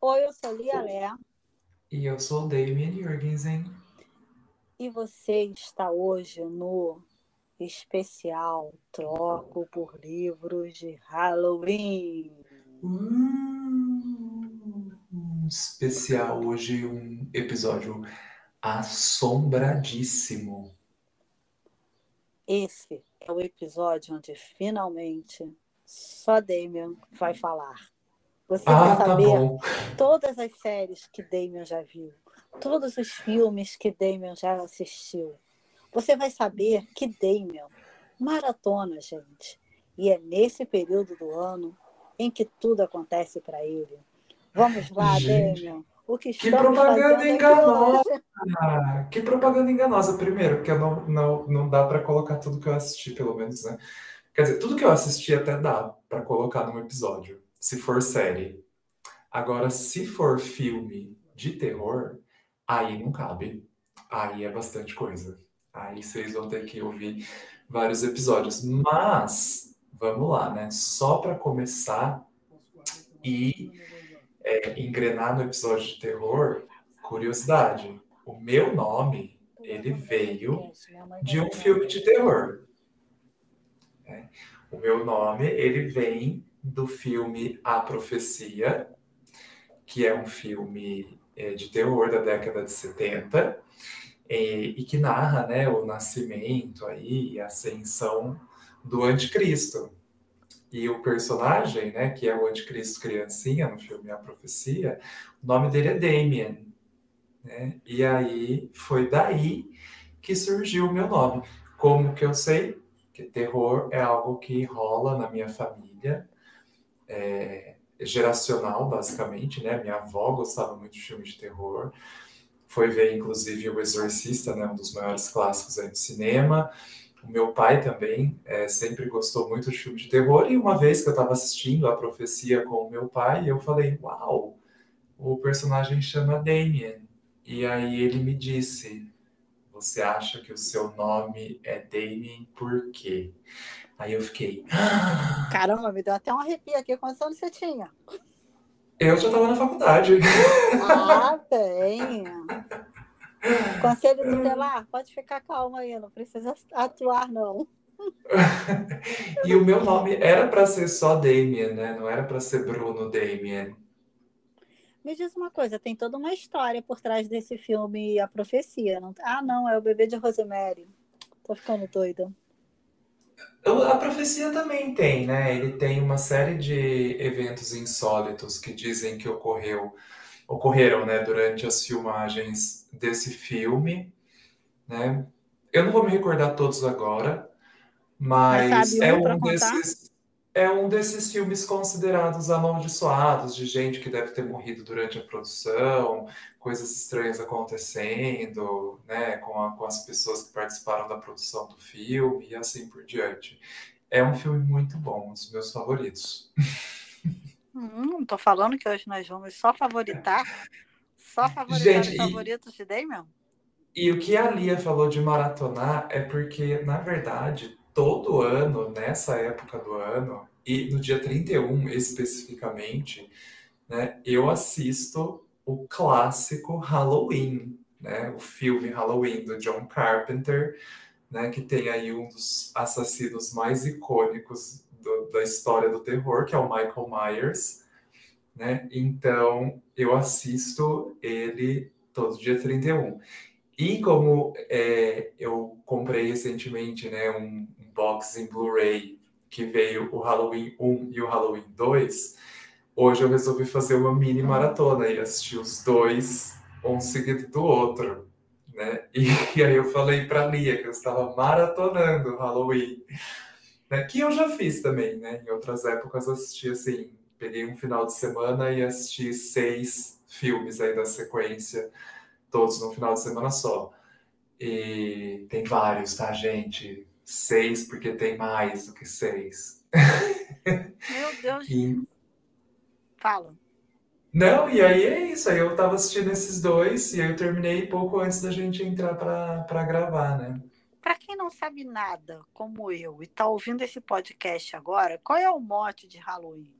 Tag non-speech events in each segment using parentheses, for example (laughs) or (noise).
Oi, eu sou Lia Lé. E eu sou o Damien Jurgensen. E você está hoje no especial Troco por Livros de Halloween. Uh, especial hoje, um episódio assombradíssimo. Esse é o episódio onde finalmente só Damien vai falar. Você ah, vai tá saber bom. todas as séries que Damien já viu, todos os filmes que Damien já assistiu. Você vai saber que Damien maratona, gente. E é nesse período do ano em que tudo acontece para ele. Vamos lá, Gente, Damien. O que Que propaganda enganosa! Que propaganda enganosa, primeiro, porque não, não, não dá para colocar tudo que eu assisti, pelo menos, né? Quer dizer, tudo que eu assisti até dá para colocar num episódio, se for série. Agora, se for filme de terror, aí não cabe. Aí é bastante coisa. Aí vocês vão ter que ouvir vários episódios. Mas, vamos lá, né? Só para começar e é, engrenar no episódio de terror, curiosidade. O meu nome, ele veio de um filme de terror. né? O meu nome, ele vem do filme A Profecia, que é um filme é, de terror da década de 70, e, e que narra né, o nascimento aí, a ascensão do anticristo. E o personagem, né, que é o anticristo criancinha no filme A Profecia, o nome dele é Damien. Né? E aí foi daí que surgiu o meu nome. Como que eu sei? Que terror é algo que rola na minha família, é, geracional, basicamente, né? Minha avó gostava muito de filme de terror. Foi ver, inclusive, O Exorcista, né? Um dos maiores clássicos aí do cinema. O meu pai também é, sempre gostou muito de filme de terror. E uma vez que eu estava assistindo A Profecia com o meu pai, eu falei, uau, o personagem chama Damien. E aí ele me disse, você acha que o seu nome é Damien por quê? Aí eu fiquei, "Ah, (gasps) Caramba, me deu até um arrepio aqui. Quantos anos você tinha? eu já estava na faculdade. Ah, (laughs) bem. Conselho tutelar, pode ficar calma aí, não precisa atuar, não. (laughs) E o meu nome era para ser só Damien, né? Não era para ser Bruno Damien. Me diz uma coisa, tem toda uma história por trás desse filme A Profecia. Não... Ah, não, é o bebê de Rosemary. Tô ficando doida. A profecia também tem, né? Ele tem uma série de eventos insólitos que dizem que ocorreu, ocorreram, né, durante as filmagens desse filme, né? Eu não vou me recordar todos agora, Mas mas é um desses é um desses filmes considerados amaldiçoados, de gente que deve ter morrido durante a produção, coisas estranhas acontecendo, né, com, a- com as pessoas que participaram da produção do filme e assim por diante. É um filme muito bom, um dos meus favoritos. Hum, tô falando que hoje nós vamos só favoritar, só (laughs) favoritar Gente, os e, favoritos de Damien? e o que a Lia falou de maratonar é porque, na verdade, todo ano, nessa época do ano, e no dia 31 especificamente, né, eu assisto o clássico Halloween, né, o filme Halloween do John Carpenter, né, que tem aí um dos assassinos mais icônicos do- da história do terror, que é o Michael Myers, né? Então eu assisto ele todo dia 31. E como é, eu comprei recentemente, né, um, box em Blu-ray que veio o Halloween 1 e o Halloween 2, hoje eu resolvi fazer uma mini maratona e assistir os dois, um seguido do outro, né? E, e (laughs) aí eu falei para Lia que eu estava maratonando Halloween, né? Que eu já fiz também, né? Em outras épocas assisti assim, peguei um final de semana e assisti seis filmes aí da sequência, todos no final de semana só. E tem vários, tá, gente? Seis, porque tem mais do que seis. Meu Deus, (laughs) E, fala. não, e aí é isso. Aí eu tava assistindo esses dois e aí eu terminei pouco antes da gente entrar pra, pra gravar, né? Para quem não sabe nada, como eu, e está ouvindo esse podcast agora, qual é o mote de Halloween?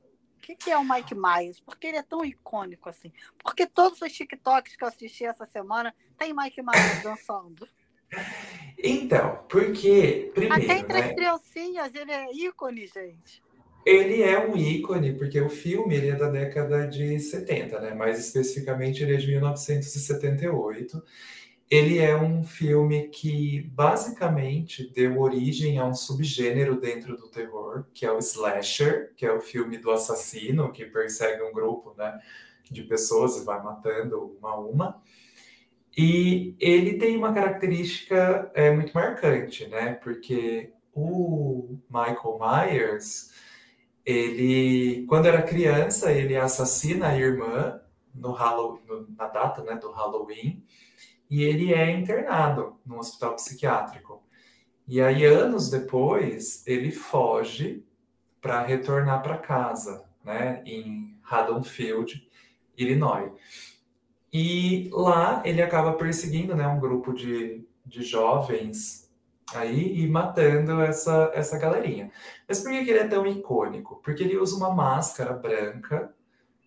que, que é o Mike Myers? Por que ele é tão icônico assim? Porque todos os TikToks que eu assisti essa semana tem Mike Myers dançando. Então, porque, primeiro, Até entre né, as criancinhas ele é ícone, gente. ele é um ícone, porque o filme ele é da década de 70, né? Mais especificamente, ele é de 1978. Ele é um filme que basicamente deu origem a um subgênero dentro do terror, que é o slasher, que é o filme do assassino que persegue um grupo, né, de pessoas e vai matando uma a uma. E ele tem uma característica é, muito marcante, né? Porque o Michael Myers, ele, quando era criança, ele assassina a irmã no Halloween, na data, né, do Halloween e ele é internado num hospital psiquiátrico. E aí, anos depois, ele foge para retornar para casa, né, em Haddonfield, Illinois. E lá ele acaba perseguindo, né, um grupo de, de jovens aí e matando essa, essa galerinha. Mas por que, que ele é tão icônico? Porque ele usa uma máscara branca,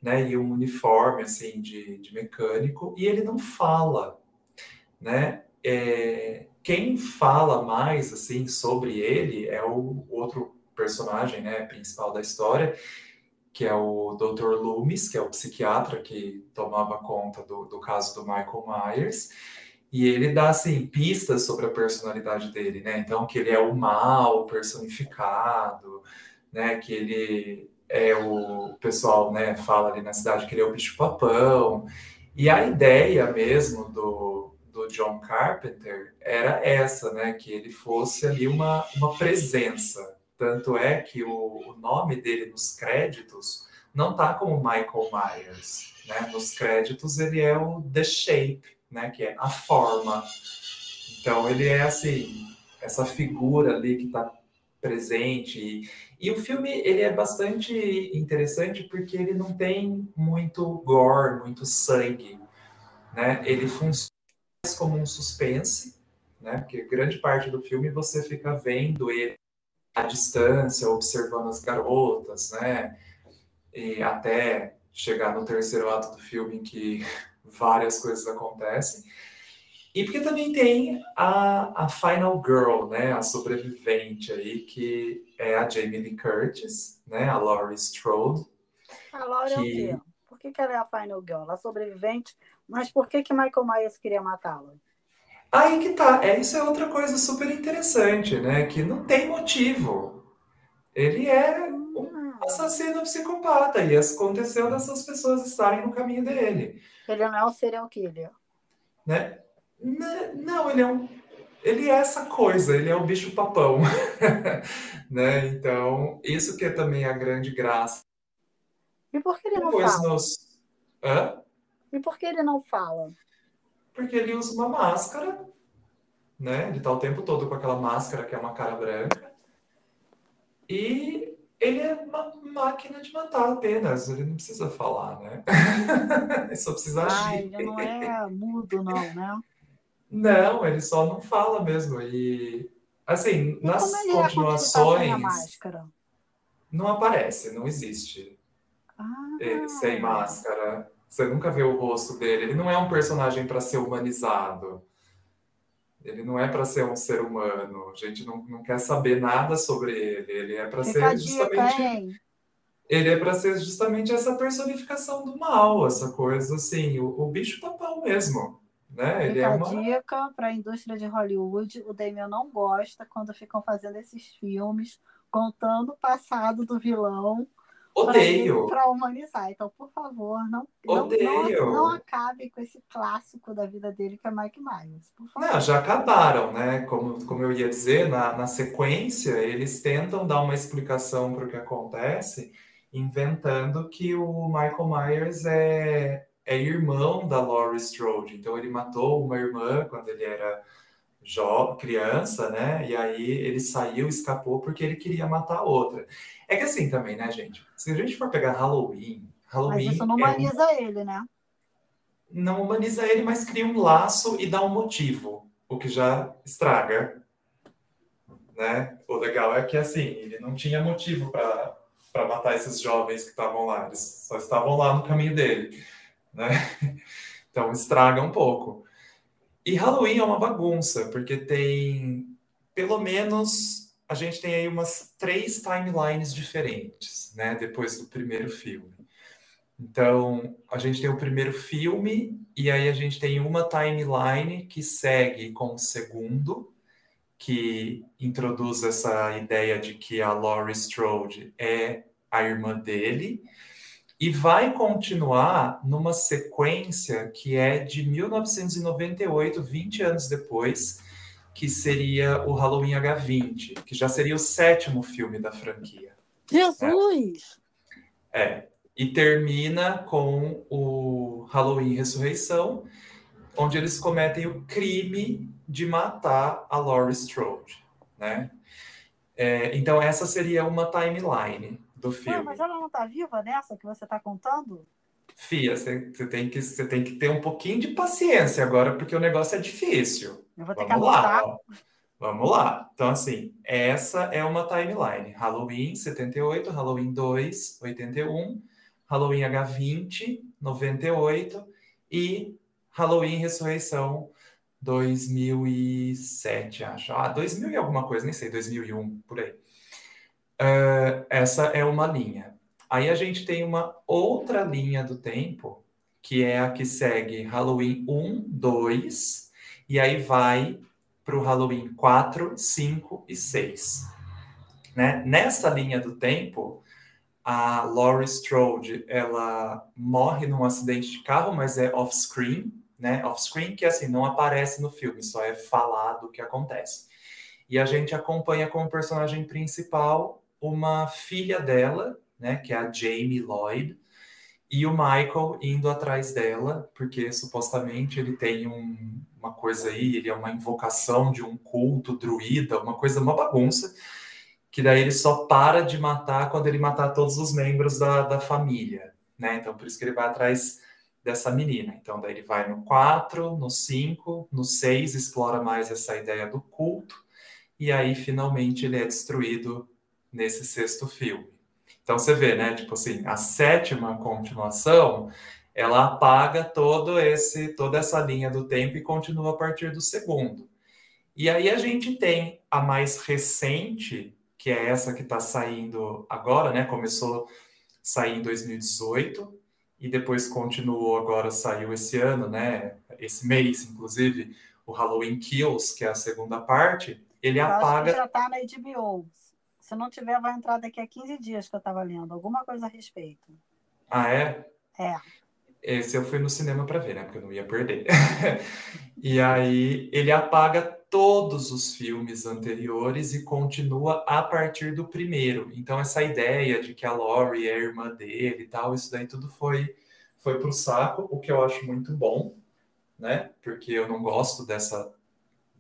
né, e um uniforme, assim, de, de mecânico, e ele não fala, né? É, quem fala mais assim sobre ele é o outro personagem, né, principal da história, que é o Dr. Loomis, que é o psiquiatra que tomava conta do, do caso do Michael Myers. E ele dá assim pistas sobre a personalidade dele, né? Então que ele é o mal personificado, né? Que ele é o pessoal, né? Fala ali na cidade que ele é o bicho papão. E a ideia mesmo do do John Carpenter era essa, né? Que ele fosse ali uma, uma presença. Tanto é que o, o nome dele nos créditos não tá como Michael Myers, né? Nos créditos ele é o The Shape, né? Que é a forma. Então ele é assim, essa figura ali que está presente. E, e, o filme ele é bastante interessante porque ele não tem muito gore, muito sangue, né? Ele funciona como um suspense, né? Porque grande parte do filme você fica vendo ele à distância, observando as garotas, né? E até chegar no terceiro ato do filme em que (laughs) várias coisas acontecem. E porque também tem a, a Final Girl, né? A sobrevivente aí, que é a Jamie Lee Curtis, né? A Laurie Strode. A Laurie que... é o quê? Por que, que ela é a Final Girl? A sobrevivente mas por que, que Michael Myers queria matá-la? Aí que tá. É, isso é outra coisa super interessante, né? Que não tem motivo. Ele é um hum. assassino psicopata e aconteceu dessas pessoas estarem no caminho dele. Ele não é um serial killer. Né? Não, ele é um. Ele é essa coisa, ele é o bicho papão. (laughs) né? Então, isso que é também a grande graça. E por que ele não Depois fala? Nos... Hã? E por que ele não fala? Porque ele usa uma máscara, né? Ele tá o tempo todo com aquela máscara que é uma cara branca. E ele é uma máquina de matar apenas, ele não precisa falar, né? (laughs) ele só precisa agir. Ah, ele não é mudo, não, né? Não, ele só não fala mesmo. E assim, e nas é continuações. Tá não aparece, não existe. Ah. Ele sem máscara. Você nunca vê o rosto dele. Ele não é um personagem para ser humanizado. Ele não é para ser um ser humano. A gente não, não quer saber nada sobre ele. Ele é para ser justamente. Hein? Ele é para ser justamente essa personificação do mal, essa coisa assim, o, o bicho papão mesmo. Né? Ele Fica é uma dica para a indústria de Hollywood. O Damien não gosta quando ficam fazendo esses filmes contando o passado do vilão Odeio. Para humanizar. Então, por favor, não, Odeio. Não, não, acabe com esse clássico da vida dele, que é Mike Myers. Por favor. Não, já acabaram, né? Como, como eu ia dizer, na, na sequência, eles tentam dar uma explicação para o que acontece, inventando que o Michael Myers é, é irmão da Laurie Strode. Então, ele matou uma irmã quando ele era jovem, criança, né? E aí ele saiu, escapou porque ele queria matar outra. É que assim também, né, gente? Se a gente for pegar Halloween, Halloween. Mas isso não humaniza é um... ele, né? Não humaniza ele, mas cria um laço e dá um motivo, o que já estraga. Né? O legal é que assim, ele não tinha motivo para para matar esses jovens que estavam lá. Eles só estavam lá no caminho dele, né? (laughs) Então estraga um pouco. E Halloween é uma bagunça, porque tem pelo menos a gente tem aí umas três timelines diferentes, né? Depois do primeiro filme. Então, a gente tem o primeiro filme, e aí a gente tem uma timeline que segue com o segundo, que introduz essa ideia de que a Laurie Strode é a irmã dele, e vai continuar numa sequência que é de 1998, 20 anos depois, que seria o Halloween H20, que já seria o sétimo filme da franquia. Jesus! É. é e termina com o Halloween Ressurreição, onde eles cometem o crime de matar a Laurie Strode, né? É, então essa seria uma timeline do filme. Não, mas ela não está viva nessa que você está contando? Fia, você tem, que, você tem que ter um pouquinho de paciência agora, porque o negócio é difícil. Eu vou ter Vamos que lá. Vamos lá. Então, assim, essa é uma timeline. Halloween 78, Halloween 2, 81, Halloween H20, 98 e Halloween Ressurreição 2007, acho. Ah, 2000 e alguma coisa, nem sei, 2001, por aí. Uh, essa é uma linha. Aí a gente tem uma outra linha do tempo, que é a que segue Halloween 1, 2, e aí vai para o Halloween 4, 5 e 6. Né? Nessa linha do tempo, a Laurie Strode, ela morre num acidente de carro, mas é off-screen, né? Off-screen que assim não aparece no filme, só é falado o que acontece. E a gente acompanha como personagem principal uma filha dela, né, que é a Jamie Lloyd, e o Michael indo atrás dela, porque supostamente ele tem um, uma coisa aí, ele é uma invocação de um culto druida, uma coisa, uma bagunça que daí ele só para de matar quando ele matar todos os membros da, da família, né? Então, por isso que ele vai atrás dessa menina. Então, daí ele vai no 4, no 5, no 6, explora mais essa ideia do culto, e aí, finalmente, ele é destruído nesse sexto filme. Então, você vê, né? Tipo assim, a sétima continuação, ela apaga todo esse, toda essa linha do tempo e continua a partir do segundo. E aí a gente tem a mais recente, que é essa que está saindo agora, né? Começou a sair em 2018 e depois continuou agora, saiu esse ano, né? Esse mês, inclusive, o Halloween Kills, que é a segunda parte, ele eu apaga. já está na HBO. Se não tiver, vai entrar daqui a 15 dias que eu estava lendo. Alguma coisa a respeito. Ah, é? É. Esse eu fui no cinema para ver, né? Porque eu não ia perder. (laughs) e aí ele apaga todos os filmes anteriores e continua a partir do primeiro. Então, essa ideia de que a Laurie é a irmã dele e tal, isso daí tudo foi, foi pro saco, o que eu acho muito bom, né? Porque eu não gosto dessa,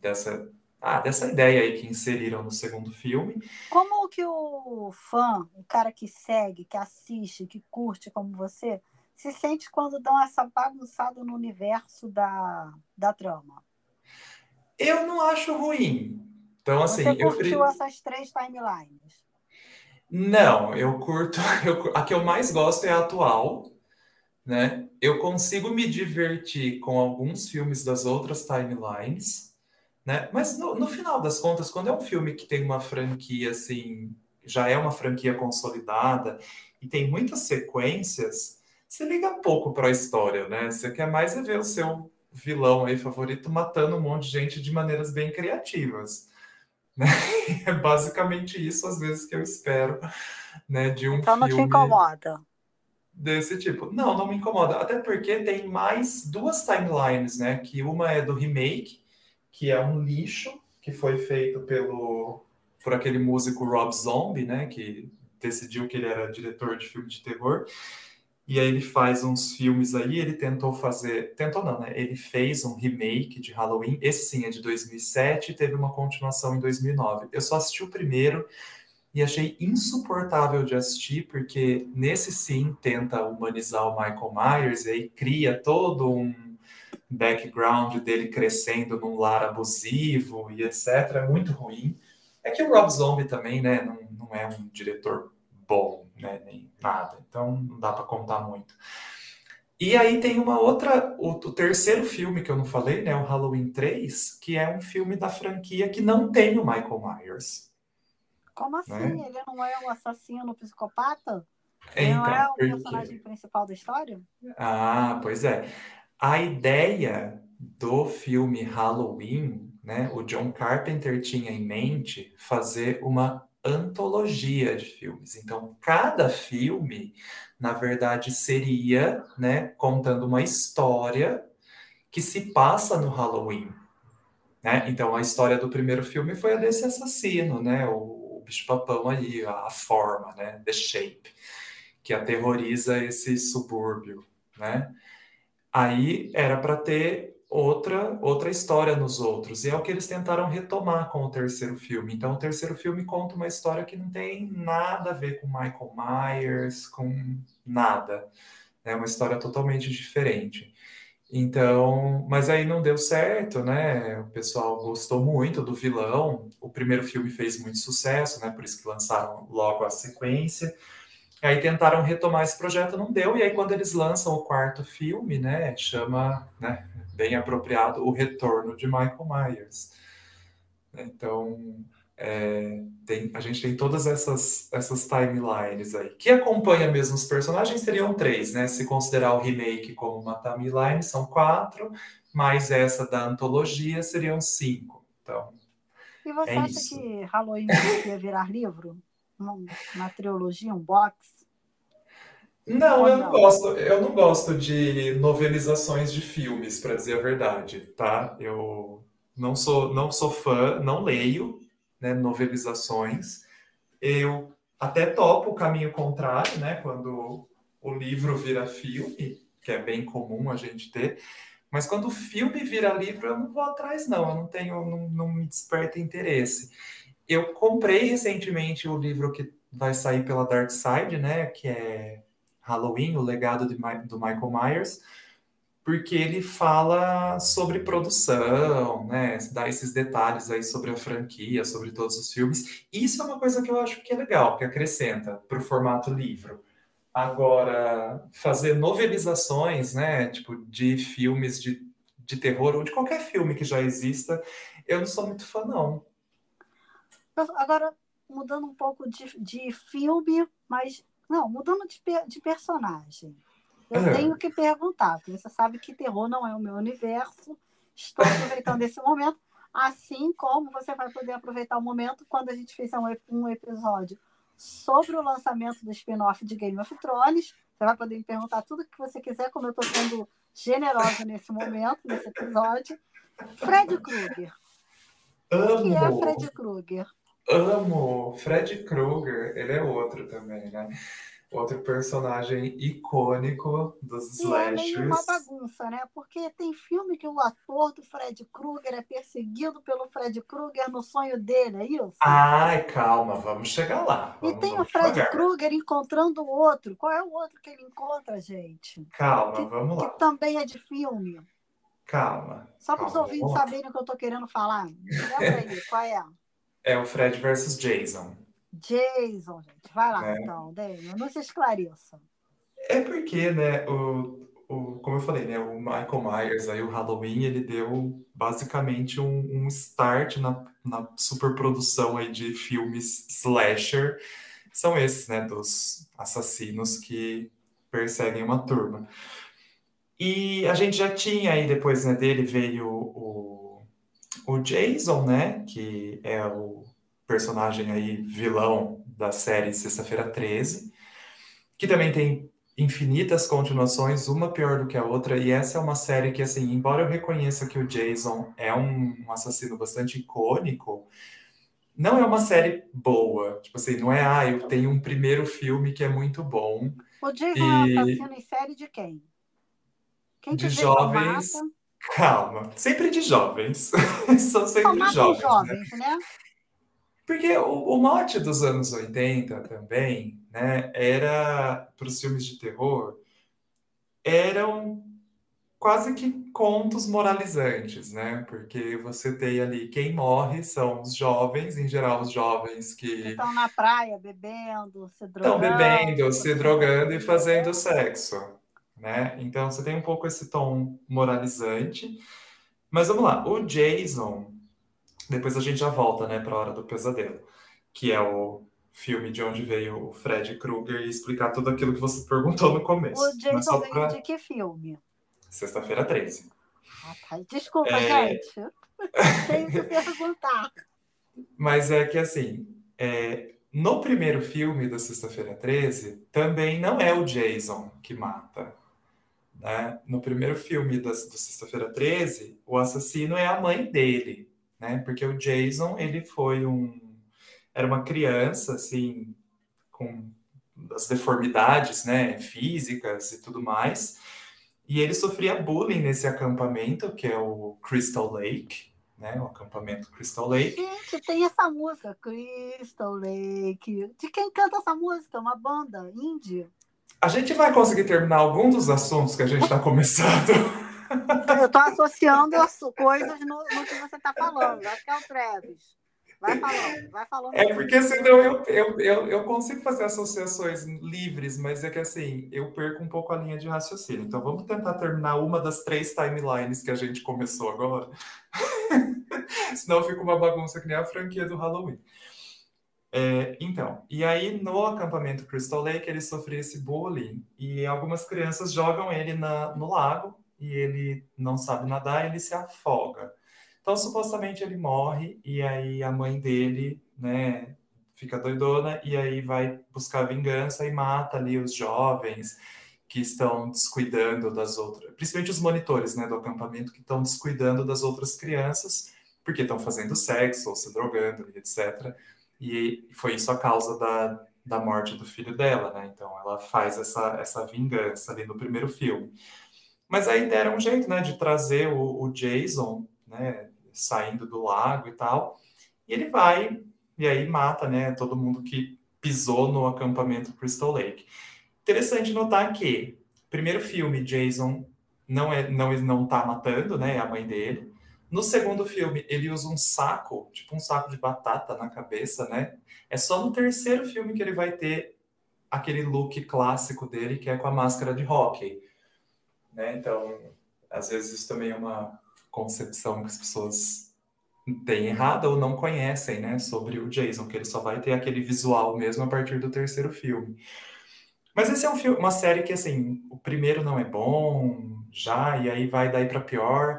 dessa, ah, dessa ideia aí que inseriram no segundo filme. Como que o fã, o cara que segue, que assiste, que curte como você, se sente quando dão essa bagunçada no universo da, da trama? Eu não acho ruim. Então, assim. Você curtiu eu... essas três timelines? Não, eu curto. (laughs) Eu, a que eu mais gosto é a atual. Né? Eu consigo me divertir com alguns filmes das outras timelines, né? Mas no, no final das contas, quando é um filme que tem uma franquia assim, já é uma franquia consolidada e tem muitas sequências, você liga pouco para a história, né? Você quer mais é ver o seu vilão aí favorito matando um monte de gente de maneiras bem criativas. (laughs) Né? É basicamente isso, às vezes, que eu espero né, de um então, filme. Então não te incomoda. Desse tipo. Não, não me incomoda. Até porque tem mais duas timelines, né? Que uma é do remake, que é um lixo, que foi feito pelo por aquele músico Rob Zombie, né? Que decidiu que ele era diretor de filme de terror. E aí ele faz uns filmes aí, ele tentou fazer, tentou não, né? Ele fez um remake de Halloween, esse sim é de 2007 e teve uma continuação em 2009. Eu só assisti o primeiro e achei insuportável de assistir, porque nesse sim tenta humanizar o Michael Myers e aí cria todo um background dele crescendo num lar abusivo e etc. É muito ruim. É que o Rob Zombie também, né, não, não é um diretor bom, né? Nem nada. Então não dá para contar muito. E aí tem uma outra, o, o, terceiro filme que eu não falei, né? O Halloween 3, que é um filme da franquia que não tem o Michael Myers. Como assim? Né? Ele não é o assassino psicopata? Ele então, não é o personagem principal da história? Ah, pois é. A ideia do filme Halloween, né? O John Carpenter tinha em mente fazer uma antologia de filmes. Então, cada filme, na verdade, seria, né, contando uma história que se passa no Halloween. Né? Então, a história do primeiro filme foi a desse assassino, né? O, o bicho-papão aí, a, a forma, né? The Shape, que aterroriza esse subúrbio, né? Aí era para ter outra outra história nos outros. E é o que eles tentaram retomar com o terceiro filme. Então, o terceiro filme conta uma história que não tem nada a ver com Michael Myers, com nada. É uma história totalmente diferente. Então, mas aí não deu certo, né? O pessoal gostou muito do vilão. O primeiro filme fez muito sucesso, né? Por isso que lançaram logo a sequência. Aí tentaram retomar esse projeto, não deu. E aí quando eles lançam o quarto filme, né, chama, né, bem apropriado, o retorno de Michael Myers. Então, é, tem, a gente tem todas essas, essas timelines aí. Que acompanha mesmo os personagens seriam três, né? Se considerar o remake como uma timeline, são quatro, mais essa da antologia seriam cinco. Então, e você é acha isso. que Halloween (laughs) ia virar livro? Uma, trilogia, um box? Não, eu não gosto. Eu não gosto de novelizações de filmes, para dizer a verdade, tá? Eu não sou, não sou fã, não leio, né, novelizações. Eu até topo o caminho contrário, né? Quando o livro vira filme, que é bem comum a gente ter. Mas quando o filme vira livro, eu não vou atrás, não. Eu não tenho, não, não me desperta interesse. Eu comprei recentemente o livro que vai sair pela Dark Side, né? Que é Halloween, o legado de, do Michael Myers, porque ele fala sobre produção, né? Dá esses detalhes aí sobre a franquia, sobre todos os filmes. Isso é uma coisa que eu acho que é legal, que acrescenta para o formato livro. Agora, fazer novelizações, né? Tipo, de filmes de, de terror ou de qualquer filme que já exista, eu não sou muito fã, não. Agora, mudando um pouco de, de filme, mas. Não, mudando de, de personagem. Eu é. tenho que perguntar, porque você sabe que terror não é o meu universo. Estou aproveitando esse momento, assim como você vai poder aproveitar o momento quando a gente fizer um, um episódio sobre o lançamento do spin-off de Game of Thrones. Você vai poder me perguntar tudo que você quiser, como eu estou sendo generosa nesse momento, nesse episódio. Fred Krueger. O que é Fred Krueger? Amo Fred Krueger, ele é outro também, né? Outro personagem icônico dos e slashers. É uma bagunça, né? Porque tem filme que o ator do Fred Krueger é perseguido pelo Fred Krueger no sonho dele, é isso? Ai, calma, vamos chegar lá. Vamos, e tem o Fred Krueger encontrando o outro. Qual é o outro que ele encontra, gente? Calma, que, vamos lá. Que também é de filme. Calma. Só para os ouvintes saberem o que eu estou querendo falar. Lembra aí, qual é? É o Fred versus Jason. Jason, gente. Vai lá, é. então, Daniel. Não se esclareça. É porque, né, o, o, como eu falei, né, o Michael Myers, aí o Halloween, ele deu basicamente um, um start na, na superprodução aí de filmes slasher. São esses, né, dos assassinos que perseguem uma turma. E a gente já tinha aí, depois né, dele, veio o o Jason, né, que é o personagem aí vilão da série Sexta-feira 13, que também tem infinitas continuações, uma pior do que a outra, e essa é uma série que, assim, embora eu reconheça que o Jason é um, um assassino bastante icônico, não é uma série boa. Tipo assim, não é, ah, eu tenho um primeiro filme que é muito bom. O Jason e... é um assassino em série de quem? Quem de jovens. Mata? Calma, sempre de jovens. (laughs) São sempre jovens. Jovens né? né? Porque o, o mote dos anos 80 também, né, era para os filmes de terror, eram quase que contos moralizantes, né? Porque você tem ali quem morre são os jovens, em geral os jovens que estão na praia bebendo, se drogando, estão bebendo, se drogando e fazendo sexo, né? Então você tem um pouco esse tom moralizante. Mas vamos lá, o Jason, depois a gente já volta, né, para a hora do pesadelo, que é o filme de onde veio o Fred Krueger e explicar tudo aquilo que você (laughs) perguntou no começo. O Jason veio pra... de que filme? Sexta-feira 13. Ah, tá. Desculpa, é... gente. Tenho que perguntar. (laughs) Mas é que assim, é... no primeiro filme da Sexta-feira 13, também não é o Jason que mata. Né? No primeiro filme da, da Sexta-feira 13, o assassino é a mãe dele. Né? Porque o Jason, ele foi um. Era uma criança, assim, com as deformidades né, físicas e tudo mais. E ele sofria bullying nesse acampamento, que é o Crystal Lake, né? O acampamento Crystal Lake. Gente, tem essa música, Crystal Lake. De quem canta essa música? Uma banda indie. A gente vai conseguir terminar algum dos assuntos que a gente está começando. Eu estou associando as coisas no, no que você está falando. Acho que é o Travis. Vai falando, vai falando. É porque senão eu, eu, eu, eu, consigo fazer associações livres, mas é que assim, eu perco um pouco a linha de raciocínio. Então vamos tentar terminar uma das três timelines que a gente começou agora. (laughs) senão fica uma bagunça que nem a franquia do Halloween. É, então, e aí no acampamento Crystal Lake ele sofreu esse bullying e algumas crianças jogam ele na, no lago e ele não sabe nadar ele se afoga. Então, supostamente ele morre e aí a mãe dele, né, fica doidona e aí vai buscar vingança e mata ali os jovens que estão descuidando das outras, principalmente os monitores, né, do acampamento que estão descuidando das outras crianças porque estão fazendo sexo ou se drogando, etc. E foi isso a causa da, da morte do filho dela, né? Então ela faz essa, essa vingança ali no primeiro filme. Mas aí deram um jeito, né, de trazer o, o Jason, né, saindo do lago e tal. E ele vai e aí mata, né, todo mundo que pisou no acampamento Crystal Lake. Interessante notar que primeiro filme Jason não é não não tá matando, né, a mãe dele. No segundo filme, ele usa um saco, tipo um saco de batata na cabeça, né? É só no terceiro filme que ele vai ter aquele look clássico dele, que é com a máscara de hockey. Né? Então, às vezes isso também é uma concepção que as pessoas têm errada ou não conhecem, né, sobre o Jason, que ele só vai ter aquele visual mesmo a partir do terceiro filme. Mas esse é um filme, uma série que, assim, o primeiro não é bom, já, e aí vai daí para pior,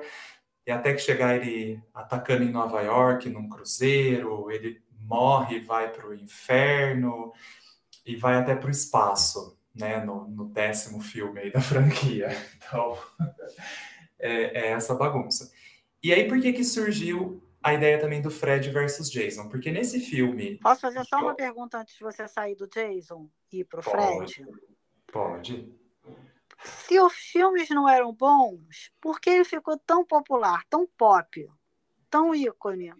e até que chegar ele atacando em Nova York, num cruzeiro, ele morre, vai para o inferno, e vai até para o espaço, né, no, no décimo filme aí da franquia. (laughs) Então, é, é essa bagunça. E aí, por que que surgiu a ideia também do Fred versus Jason? Porque nesse filme... Posso fazer só uma pergunta antes de você sair do Jason e ir pro Fred? Pode. Se os filmes não eram bons, por que ele ficou tão popular, tão pop, tão ícone?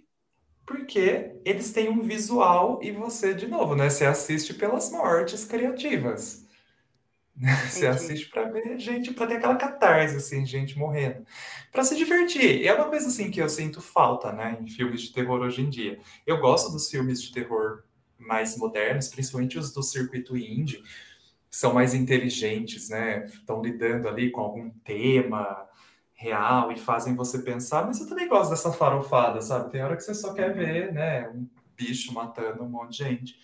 Porque eles têm um visual e você, de novo, né? Você assiste pelas mortes criativas. (laughs) Você assiste para ver gente, para ter aquela catarse, assim, gente morrendo. Para se divertir. É uma coisa, assim, que eu sinto falta, né, em filmes de terror hoje em dia. Eu gosto dos filmes de terror mais modernos, principalmente os do circuito indie, são mais inteligentes, né, estão lidando ali com algum tema real e fazem você pensar, mas eu também gosto dessa farofada, sabe? Tem hora que você só quer ver, né, um bicho matando um monte de gente.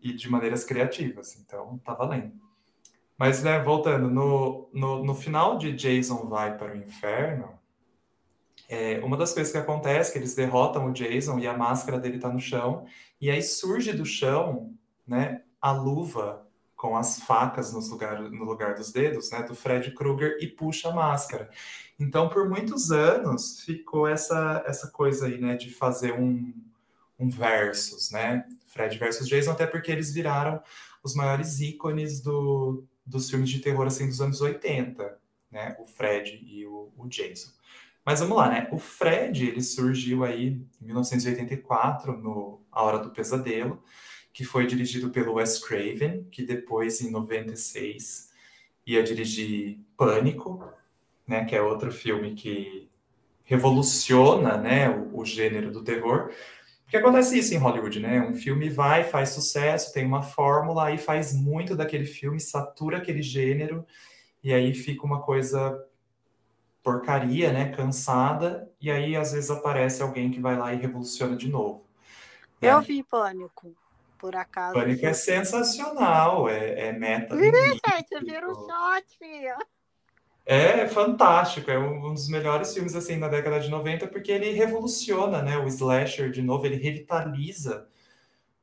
E de maneiras criativas, então tá valendo. Mas, né, voltando, no, no, no final de Jason Vai para o Inferno, é, uma das coisas que acontece é que eles derrotam o Jason e a máscara dele está no chão, e aí surge do chão, né, a luva com as facas nos lugar, no lugar dos dedos, né, do Fred Krueger e puxa a máscara. Então, por muitos anos, ficou essa, essa coisa aí, né, de fazer um, um versus, né, Fred versus Jason, até porque eles viraram os maiores ícones do, dos filmes de terror assim dos anos 80, né? O Fred e o, o Jason. Mas vamos lá, né? O Fred, ele surgiu aí em 1984 no A Hora do Pesadelo, que foi dirigido pelo Wes Craven, que depois em 96 ia dirigir Pânico, né, que é outro filme que revoluciona, né, o, o gênero do terror. Porque acontece isso em Hollywood, né? Um filme vai, faz sucesso, tem uma fórmula, aí faz muito daquele filme, satura aquele gênero, e aí fica uma coisa porcaria, né? Cansada, e aí às vezes aparece alguém que vai lá e revoluciona de novo. Eu vi Pânico, por acaso. Pânico é sensacional, é, é meta. Ih, gente, vira um shot, filha. É fantástico, é um dos melhores filmes assim da década de 90 porque ele revoluciona, né, o slasher de novo, ele revitaliza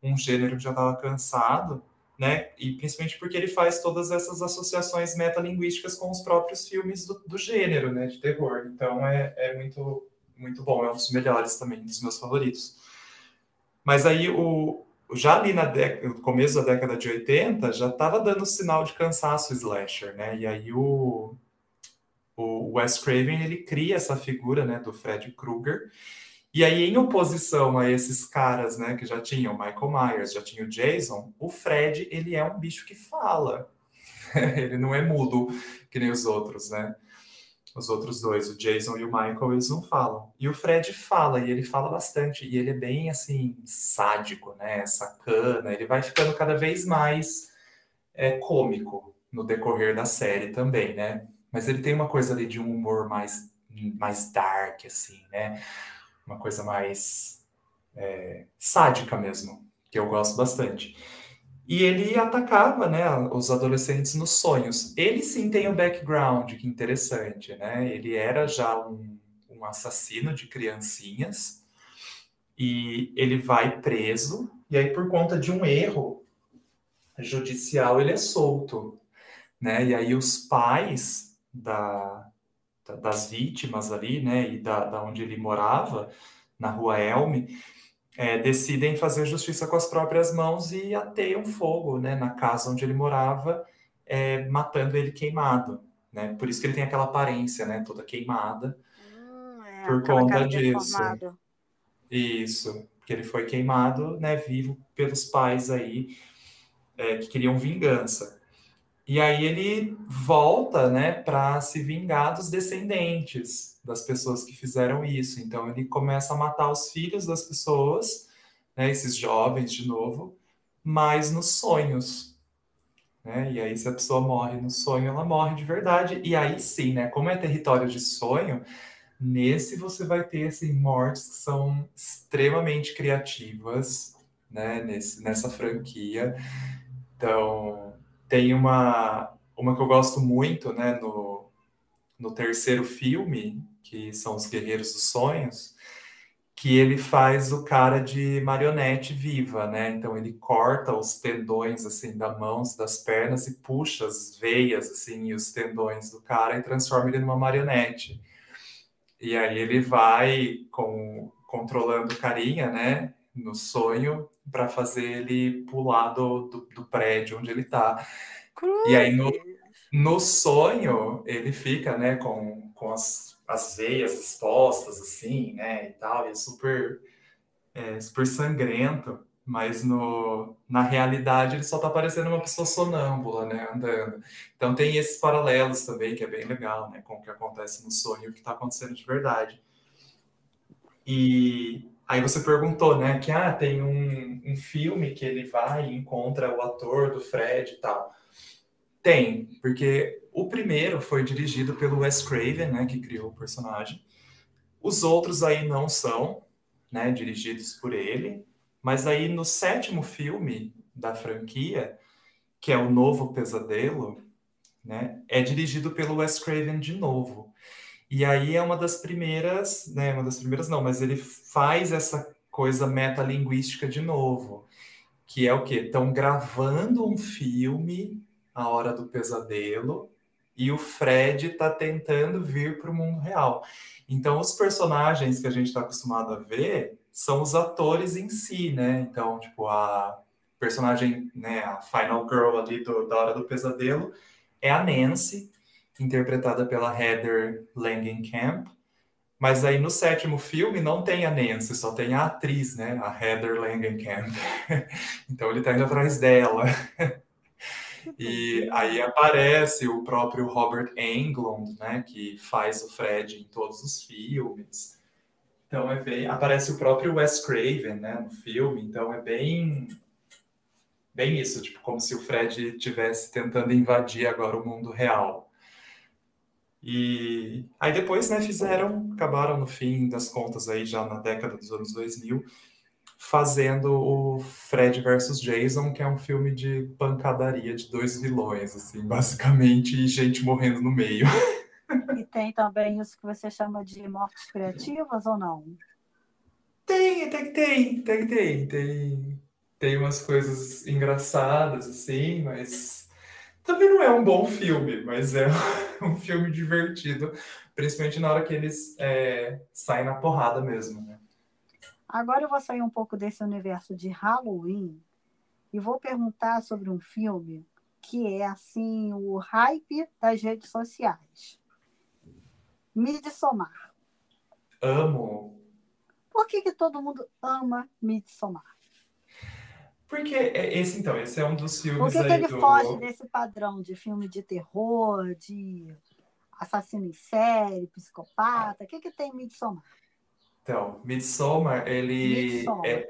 um gênero que já estava cansado, né, e principalmente porque ele faz todas essas associações metalinguísticas com os próprios filmes do, do gênero, né, de terror. Então é, é muito muito bom, é um dos melhores também, dos meus favoritos. Mas aí o já ali na década, no começo da década de 80 já estava dando sinal de cansaço o slasher, né? E aí o o Wes Craven ele cria essa figura né, do Fred Krueger. E aí, em oposição a esses caras né, que já tinham Michael Myers, já tinha o Jason, o Fred ele é um bicho que fala. (laughs) ele não é mudo que nem os outros, né? Os outros dois, o Jason e o Michael, eles não falam. E o Fred fala, e ele fala bastante. E ele é bem, assim, sádico, né? Sacana. Ele vai ficando cada vez mais é, cômico no decorrer da série também, né? mas ele tem uma coisa ali de um humor mais, mais dark, assim, né? Uma coisa mais é, sádica mesmo, que eu gosto bastante. E ele atacava, né, os adolescentes nos sonhos. Ele sim tem um background, que interessante, né? Ele era já um, um assassino de criancinhas e ele vai preso e aí por conta de um erro judicial ele é solto, né? E aí os pais da, das vítimas ali, né, e da, da onde ele morava, na rua Elme, é, decidem fazer justiça com as próprias mãos e ateiam fogo, né, na casa onde ele morava, é, matando ele queimado, né, por isso que ele tem aquela aparência, né, toda queimada, hum, é, por conta disso. Isso, porque ele foi queimado, né, vivo pelos pais aí, é, que queriam vingança. E aí ele volta, né, para se vingar dos descendentes das pessoas que fizeram isso. Então ele começa a matar os filhos das pessoas, né, esses jovens de novo, mas nos sonhos. Né? E aí se a pessoa morre no sonho, ela morre de verdade. E aí sim, né, como é território de sonho, nesse você vai ter assim mortes que são extremamente criativas, né, nesse, nessa franquia. Então, tem uma, uma que eu gosto muito, né, no, no terceiro filme, que são os Guerreiros dos Sonhos, que ele faz o cara de marionete viva, né? Então ele corta os tendões assim da mãos, das pernas e puxa as veias assim e os tendões do cara e transforma ele numa marionete. E aí ele vai com controlando o carinha, né? no sonho para fazer ele pular do, do, do, prédio onde ele está. E aí no, no sonho ele fica, né, com, com as, as veias expostas assim, né, e tal, e é super, é, super sangrento. Mas no, na realidade ele só está parecendo uma pessoa sonâmbula, né, andando. Então tem esses paralelos também, que é bem legal, né, com o que acontece no sonho e o que está acontecendo de verdade. E Aí você perguntou, né, que ah, tem um, um filme que ele vai e encontra o ator do Fred e tal. Tem, porque o primeiro foi dirigido pelo Wes Craven, né, que criou o personagem. Os outros aí não são, né, dirigidos por ele. Mas aí no sétimo filme da franquia, que é o Novo Pesadelo, né, é dirigido pelo Wes Craven de novo. E aí é uma das primeiras, né? Uma das primeiras não, mas ele faz essa coisa metalinguística de novo, que é o quê? Estão gravando um filme, A Hora do Pesadelo, e o Fred está tentando vir para o mundo real. Então, os personagens que a gente está acostumado a ver são os atores em si, né? Então, tipo, a personagem, né, a Final Girl ali do, da Hora do Pesadelo é a Nancy, interpretada pela Heather Langenkamp. Mas aí no sétimo filme não tem a Nancy, só tem a atriz, né? A Heather Langenkamp. (laughs) então ele tá indo atrás dela. E aí aparece o próprio Robert Englund, né, que faz o Fred em todos os filmes. Então é bem, aparece o próprio Wes Craven, né, no filme. Então é bem, bem isso, tipo como se o Fred estivesse tentando invadir agora o mundo real. E aí depois, né, fizeram, acabaram no fim das contas aí já na década dos anos 2000, fazendo o Fred versus Jason, que é um filme de pancadaria de dois vilões, assim, basicamente, e gente morrendo no meio. (laughs) E tem também isso que você chama de mortes criativas ou não? Tem, até que tem, até que tem, tem, tem umas coisas engraçadas, assim, mas também não é um bom filme, mas é (laughs) um filme divertido, principalmente na hora que eles é, saem na porrada mesmo, né? Agora eu vou sair um pouco desse universo de Halloween e vou perguntar sobre um filme que é assim o hype das redes sociais. Midsommar. Amo. Por que, que todo mundo ama Midsommar? Porque é, esse, então, esse é um dos filmes. Por que, que ele do... foge desse padrão de filme de terror, de assassino em série, psicopata? O que, que tem Midsommar? Então, Midsommar, ele Midsommar. é,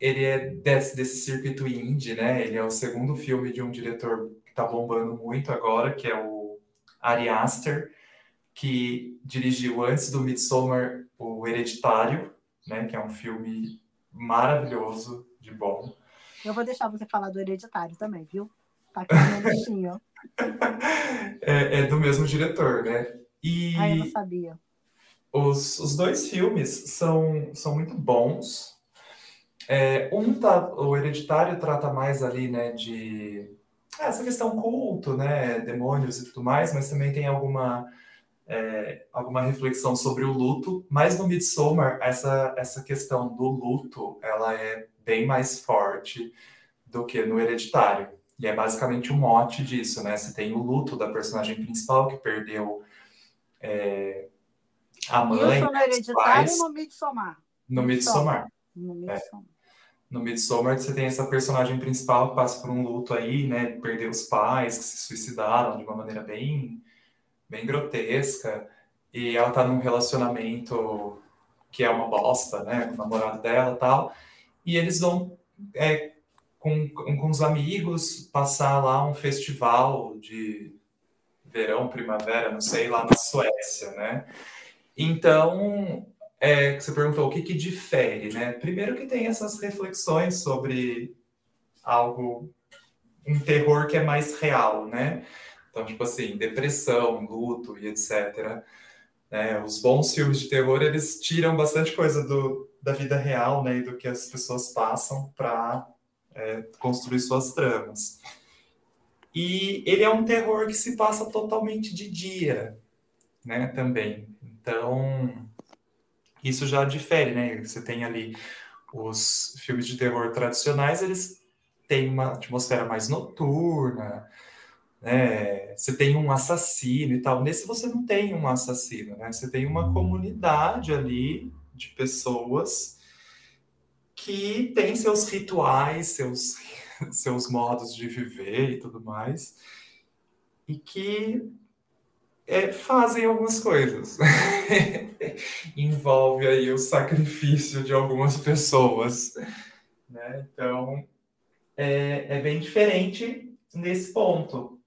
ele é desse, desse circuito indie, né? Ele é o segundo filme de um diretor que está bombando muito agora, que é o Ari Aster, que dirigiu antes do Midsommar o Hereditário, né? Que é um filme maravilhoso, de bom. Eu vou deixar você falar do Hereditário também, viu? Tá aqui no meu (laughs) listinho. É, é do mesmo diretor, né? E Ah, eu não sabia. os, os dois filmes são, são muito bons. É, um tá, o Hereditário trata mais ali, né, de ah, essa questão culto, né, demônios e tudo mais, mas também tem alguma é, alguma reflexão sobre o luto. Mas no Midsommar, essa, essa questão do luto, ela é bem mais forte do que no Hereditário. E é basicamente o mote disso, né? Você tem o luto da personagem principal que perdeu é, a mãe, Isso no Hereditário pais, ou no Midsommar? no Midsommar. No Midsommar. No Midsommar você tem essa personagem principal que passa por um luto aí, né? Perdeu os pais que se suicidaram de uma maneira bem, bem grotesca. E ela tá num relacionamento que é uma bosta, né? Com o namorado dela e tal. E eles vão é, com, com, os amigos passar lá um festival de verão, primavera, não sei, lá na Suécia, né? Então, é, você perguntou o que, que difere, né? Primeiro que tem essas reflexões sobre algo, um terror que é mais real, né? Então, tipo assim, depressão, luto e etc. né? os bons filmes de terror, eles tiram bastante coisa do, da vida real, né? E do que as pessoas passam para é, construir suas tramas. E ele é um terror que se passa totalmente de dia, né? Também. Então, isso já difere, né? Você tem ali os filmes de terror tradicionais, eles têm uma atmosfera mais noturna, né? Você tem um assassino e tal. Nesse você não tem um assassino, né? Você tem uma comunidade ali de pessoas que têm seus rituais, seus, (laughs) seus modos de viver e tudo mais, e que é, fazem algumas coisas. (laughs) Envolve aí o sacrifício de algumas pessoas. Né? Então, é, é bem diferente nesse ponto.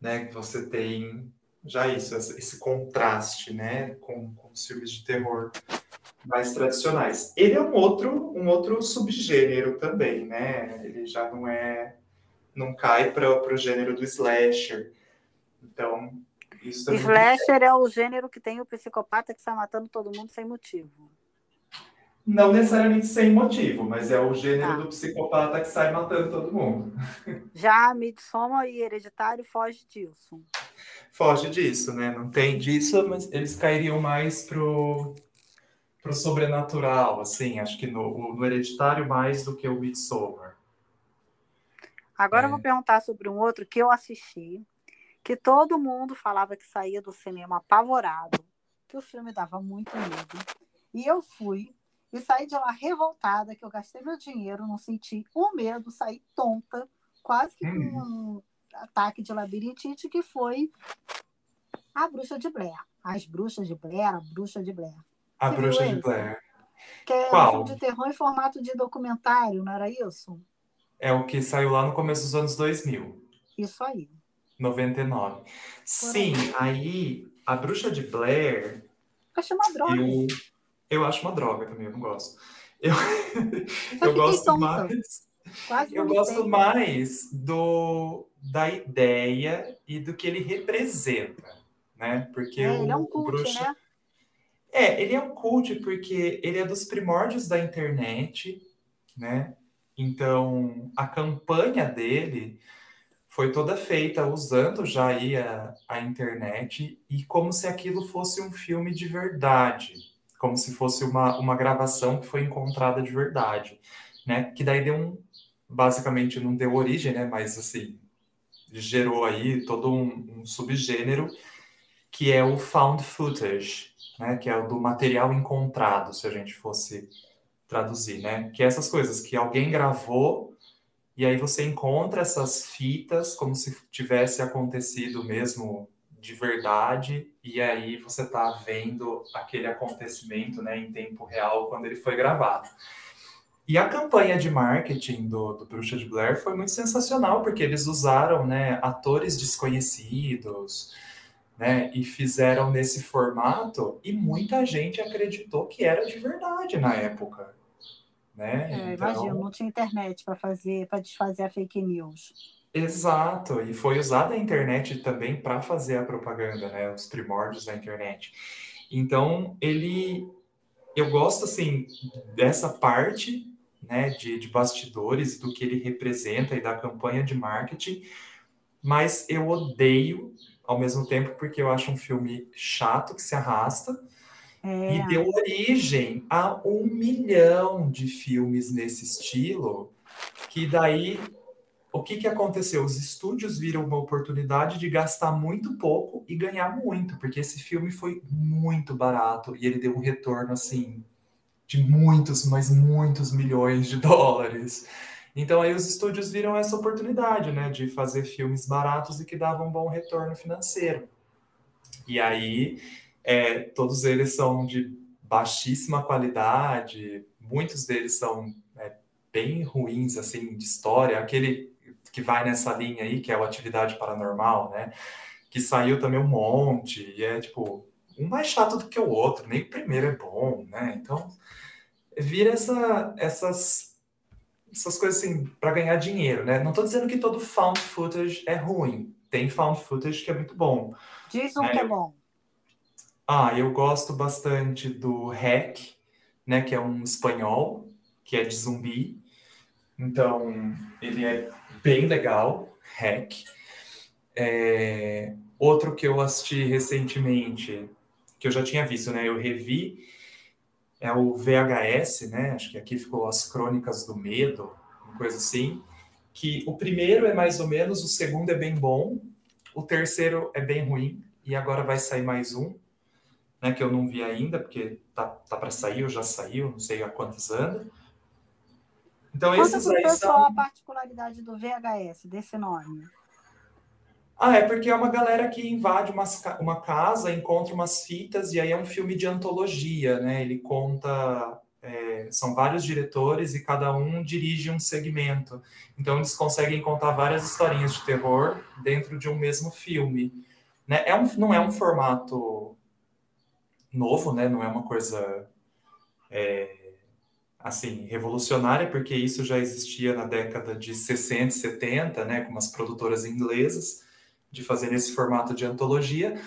Né? Você tem já isso, esse contraste né? com, com os filmes de terror mais tradicionais. Ele é um outro, um outro subgênero também, né? Ele já não é, não cai para o gênero do slasher. Então, isso também Slasher é o gênero que tem o psicopata que sai matando todo mundo sem motivo. não necessariamente sem motivo, mas é o gênero Tá. do psicopata que sai matando todo mundo. Já Midsommar e Hereditário foge disso. Foge disso, né? Não tem disso, mas eles cairiam mais pro pro sobrenatural, assim, acho que no, no hereditário mais do que o Midsommar. Agora É. eu vou perguntar sobre um outro que eu assisti, que todo mundo falava que saía do cinema apavorado, que o filme dava muito medo. E eu fui e saí de lá revoltada, que eu gastei meu dinheiro, não senti o medo, saí tonta, quase que com um ataque de labirintite, que foi A Bruxa de Blair. As Bruxas de Blair, A Bruxa de Blair. A Você Bruxa de? Blair. Que é Qual? um filme de terror em formato de documentário, não era isso? É o que saiu lá no começo dos anos 2000. Isso aí. 99. Sim, aí a Bruxa de Blair, Achei uma droga. eu, eu acho uma droga também, eu não gosto. Eu, eu gosto tonta. mais, Quase eu gosto mais do da ideia e do que ele representa, né? Porque É, o, ele é um o cult, Bruxa né? É, ele é um cult porque ele é dos primórdios da internet, né? Então, a campanha dele foi toda feita usando já aí a, a internet e como se aquilo fosse um filme de verdade, como se fosse uma, uma gravação que foi encontrada de verdade, né? Que daí deu um, basicamente não deu origem, né? Mas assim, gerou aí todo um, um subgênero que é o found footage, né? Que é o do material encontrado, se a gente fosse traduzir, né? Que é essas coisas que alguém gravou e aí você encontra essas fitas como se tivesse acontecido mesmo de verdade e aí você está vendo aquele acontecimento, né, em tempo real quando ele foi gravado. E a campanha de marketing do, do Bruxa de Blair foi muito sensacional, porque eles usaram, né, atores desconhecidos, né, e fizeram nesse formato, e muita gente acreditou que era de verdade na época, né? É, Então- imagina, não tinha internet para fazer, para desfazer a fake news. Exato, e foi usada a internet também para fazer a propaganda, né? Os primórdios da internet. Então, ele, eu gosto assim dessa parte, né, de, de bastidores do que ele representa e da campanha de marketing, mas eu odeio ao mesmo tempo porque eu acho um filme chato que se arrasta É, e deu origem a um milhão de filmes nesse estilo, que daí o que, que aconteceu? Os estúdios viram uma oportunidade de gastar muito pouco e ganhar muito, porque esse filme foi muito barato e ele deu um retorno assim de muitos, mas muitos milhões de dólares. Então aí os estúdios viram essa oportunidade, né, de fazer filmes baratos e que davam um bom retorno financeiro. E aí é, todos eles são de baixíssima qualidade, muitos deles são é, bem ruins, assim, de história. Aquele que vai nessa linha aí, que é o Atividade Paranormal, né? Que saiu também um monte, e é, tipo, um mais chato do que o outro, nem o primeiro é bom, né? Então, vira essa, essas, essas coisas, assim, para ganhar dinheiro, né? Não tô dizendo que todo found footage é ruim. Tem found footage que é muito bom. diz um É, que é bom. Ah, eu gosto bastante do Hack, né, que é um espanhol, que é de zumbi. Então, ele é bem legal, Hack. É, Outro que eu assisti recentemente, que eu já tinha visto, né, eu revi, é o VHS, né, acho que aqui ficou As Crônicas do Medo, uma coisa assim, que o primeiro é mais ou menos, o segundo é bem bom, o terceiro é bem ruim, e agora vai sair mais um, né, que eu não vi ainda, porque tá, tá para sair, ou já saiu, não sei há quantos anos. Então, Conta esses aí pessoal são. a particularidade do VHS, desse nome. Ah, é porque é uma galera que invade umas ca- uma casa, encontra umas fitas, e aí é um filme de antologia, né? Ele conta. é, são vários diretores e cada um dirige um segmento. Então, eles conseguem contar várias historinhas de terror dentro de um mesmo filme. Né? É um, não é um formato novo, né? Não é uma coisa é, assim revolucionária, porque isso já existia na década de 60 e 70, né? Com umas produtoras inglesas de fazer esse formato de antologia,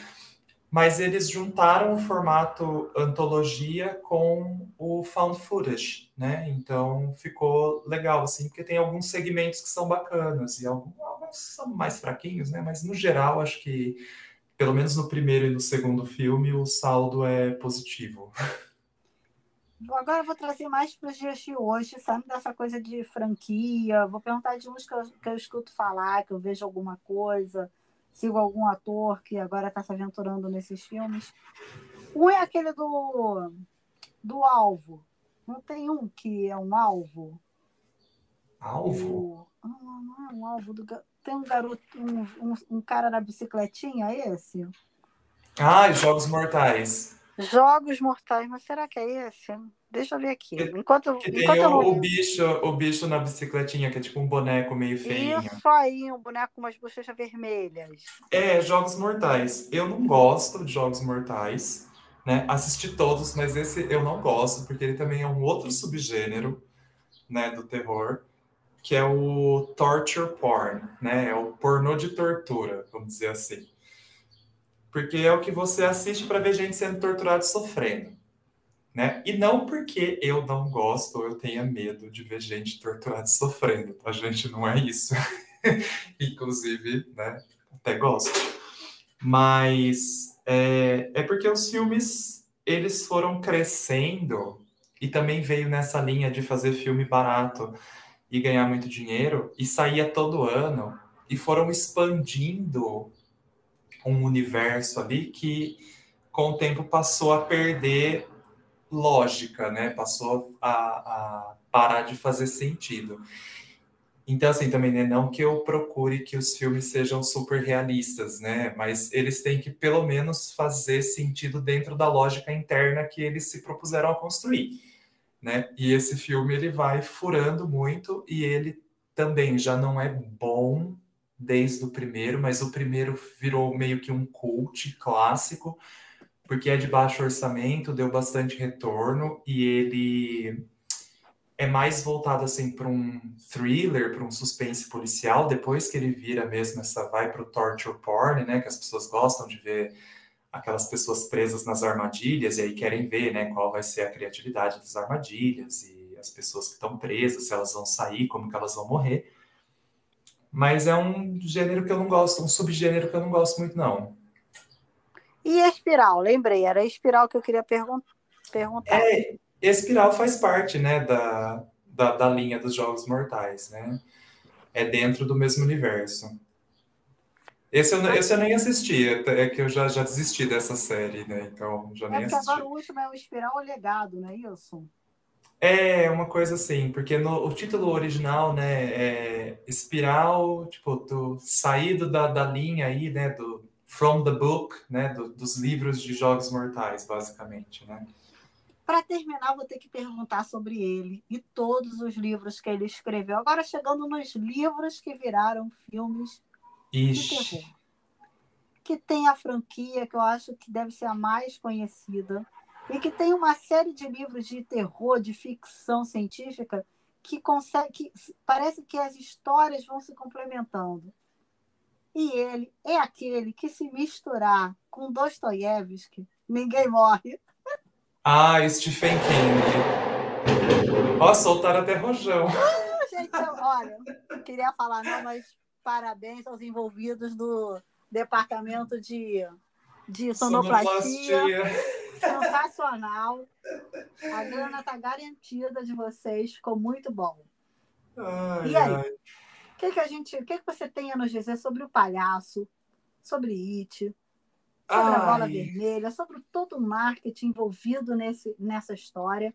mas eles juntaram o formato antologia com o found footage, né? Então ficou legal assim, porque tem alguns segmentos que são bacanas e alguns, são mais fraquinhos, né? Mas no geral acho que pelo menos no primeiro e no segundo filme o saldo é positivo. Agora vou trazer mais para os dias de hoje, sabe? Dessa coisa de franquia. Vou perguntar de uns que eu, que eu escuto falar, que eu vejo alguma coisa, sigo algum ator que agora está se aventurando nesses filmes. Um é aquele do, do alvo. Não tem um que é um alvo? Alvo? O- Ah, não é um alvo do Tem um garoto, um, um, um cara na bicicletinha, é esse? Ah, Jogos Mortais. Jogos Mortais, mas será que é esse? Deixa eu ver aqui. Enquanto, Que tem enquanto eu o, bicho, o bicho na bicicletinha, que é tipo um boneco meio feinho. Isso aí, um boneco com umas bochechas vermelhas. É, Jogos Mortais. Eu não gosto de Jogos Mortais, né? Assisti todos, mas esse eu não gosto, porque ele também é um outro subgênero, né, do terror, que é o torture porn, né? É o pornô de tortura, vamos dizer assim. Porque é o que você assiste para ver gente sendo torturada e sofrendo, né? E não porque eu não gosto ou eu tenha medo de ver gente torturada e sofrendo, tá, gente? Não é isso. (laughs) Inclusive, né? Até gosto. Mas é, é porque os filmes eles foram crescendo e também veio nessa linha de fazer filme barato e ganhar muito dinheiro e saía todo ano e foram expandindo um universo ali que com o tempo passou a perder lógica, né? Passou a, a parar de fazer sentido. Então, assim, também né, não que eu procure que os filmes sejam super realistas, né? Mas eles têm que, pelo menos, fazer sentido dentro da lógica interna que eles se propuseram a construir, né? E esse filme, ele vai furando muito e ele também já não é bom desde o primeiro, mas o primeiro virou meio que um cult clássico, porque é de baixo orçamento, deu bastante retorno e ele é mais voltado assim para um thriller, para um suspense policial, depois que ele vira mesmo essa vai para o torture porn, né, que as pessoas gostam de ver aquelas pessoas presas nas armadilhas e aí querem ver, né, qual vai ser a criatividade das armadilhas e as pessoas que estão presas, se elas vão sair, como que elas vão morrer. Mas é um gênero que eu não gosto, um subgênero que eu não gosto muito não. E a espiral? Lembrei, era a espiral que eu queria pergun perguntar. É, Espiral faz parte, né, da, da, da, linha dos Jogos Mortais, né? É dentro do mesmo universo. Esse eu, esse eu nem assisti, é que eu já, já desisti dessa série, né? Então já nem é assisti. agora o último é o Espiral o Legado, não é isso? É, uma coisa assim, porque no, o título original, né, é Espiral, tipo, do saído da, da linha aí, né, do From the Book, né, do, dos livros de Jogos Mortais, basicamente, né? Para terminar, vou ter que perguntar sobre ele e todos os livros que ele escreveu. Agora, chegando nos livros que viraram filmes Ixi. de terror. Que tem a franquia, que eu acho que deve ser a mais conhecida, e que tem uma série de livros de terror, de ficção científica, que consegue. Que parece que as histórias vão se complementando. E ele é aquele que, se misturar com Dostoiévski, ninguém morre. Ah, Stephen King. Ó, soltaram até rojão. Gente, eu, olha, não queria falar não, mas parabéns aos envolvidos do departamento de, de sonoplastia. sonoplastia. Sensacional. A grana está garantida de vocês, ficou muito bom. Ai, e aí? ai. O que, que a gente, o que, que você tem a nos dizer sobre o palhaço, sobre It, sobre a bola Ai. vermelha, sobre todo o marketing envolvido nesse, nessa história.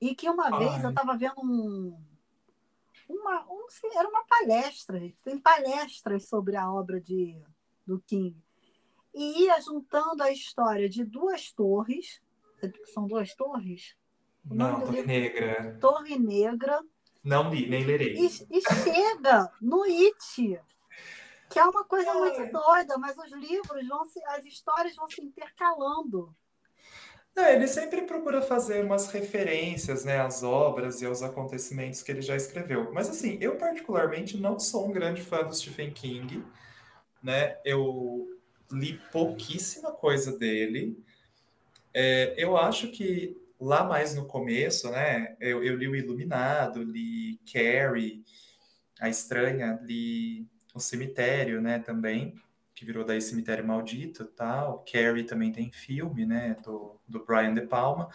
E que uma vez Ai. eu estava vendo um, uma, um- era uma palestra, gente. tem palestras sobre a obra de, do King. E ia juntando a história de duas torres, são duas torres? Não, Torre Negra. Torre Negra, Não li, nem lerei. e, e chega no It, que é uma coisa muito doida, mas os livros vão se, as histórias vão se intercalando. Não, ele sempre procura fazer umas referências, né, às obras e aos acontecimentos que ele já escreveu. Mas assim, eu particularmente não sou um grande fã do Stephen King, né? Eu li pouquíssima coisa dele. É, eu acho que lá mais no começo, né, eu, eu li o Iluminado, li Carrie, A Estranha, li O Cemitério, né, também, que virou daí Cemitério Maldito e tal. Carrie também tem filme, né, do, do Brian De Palma.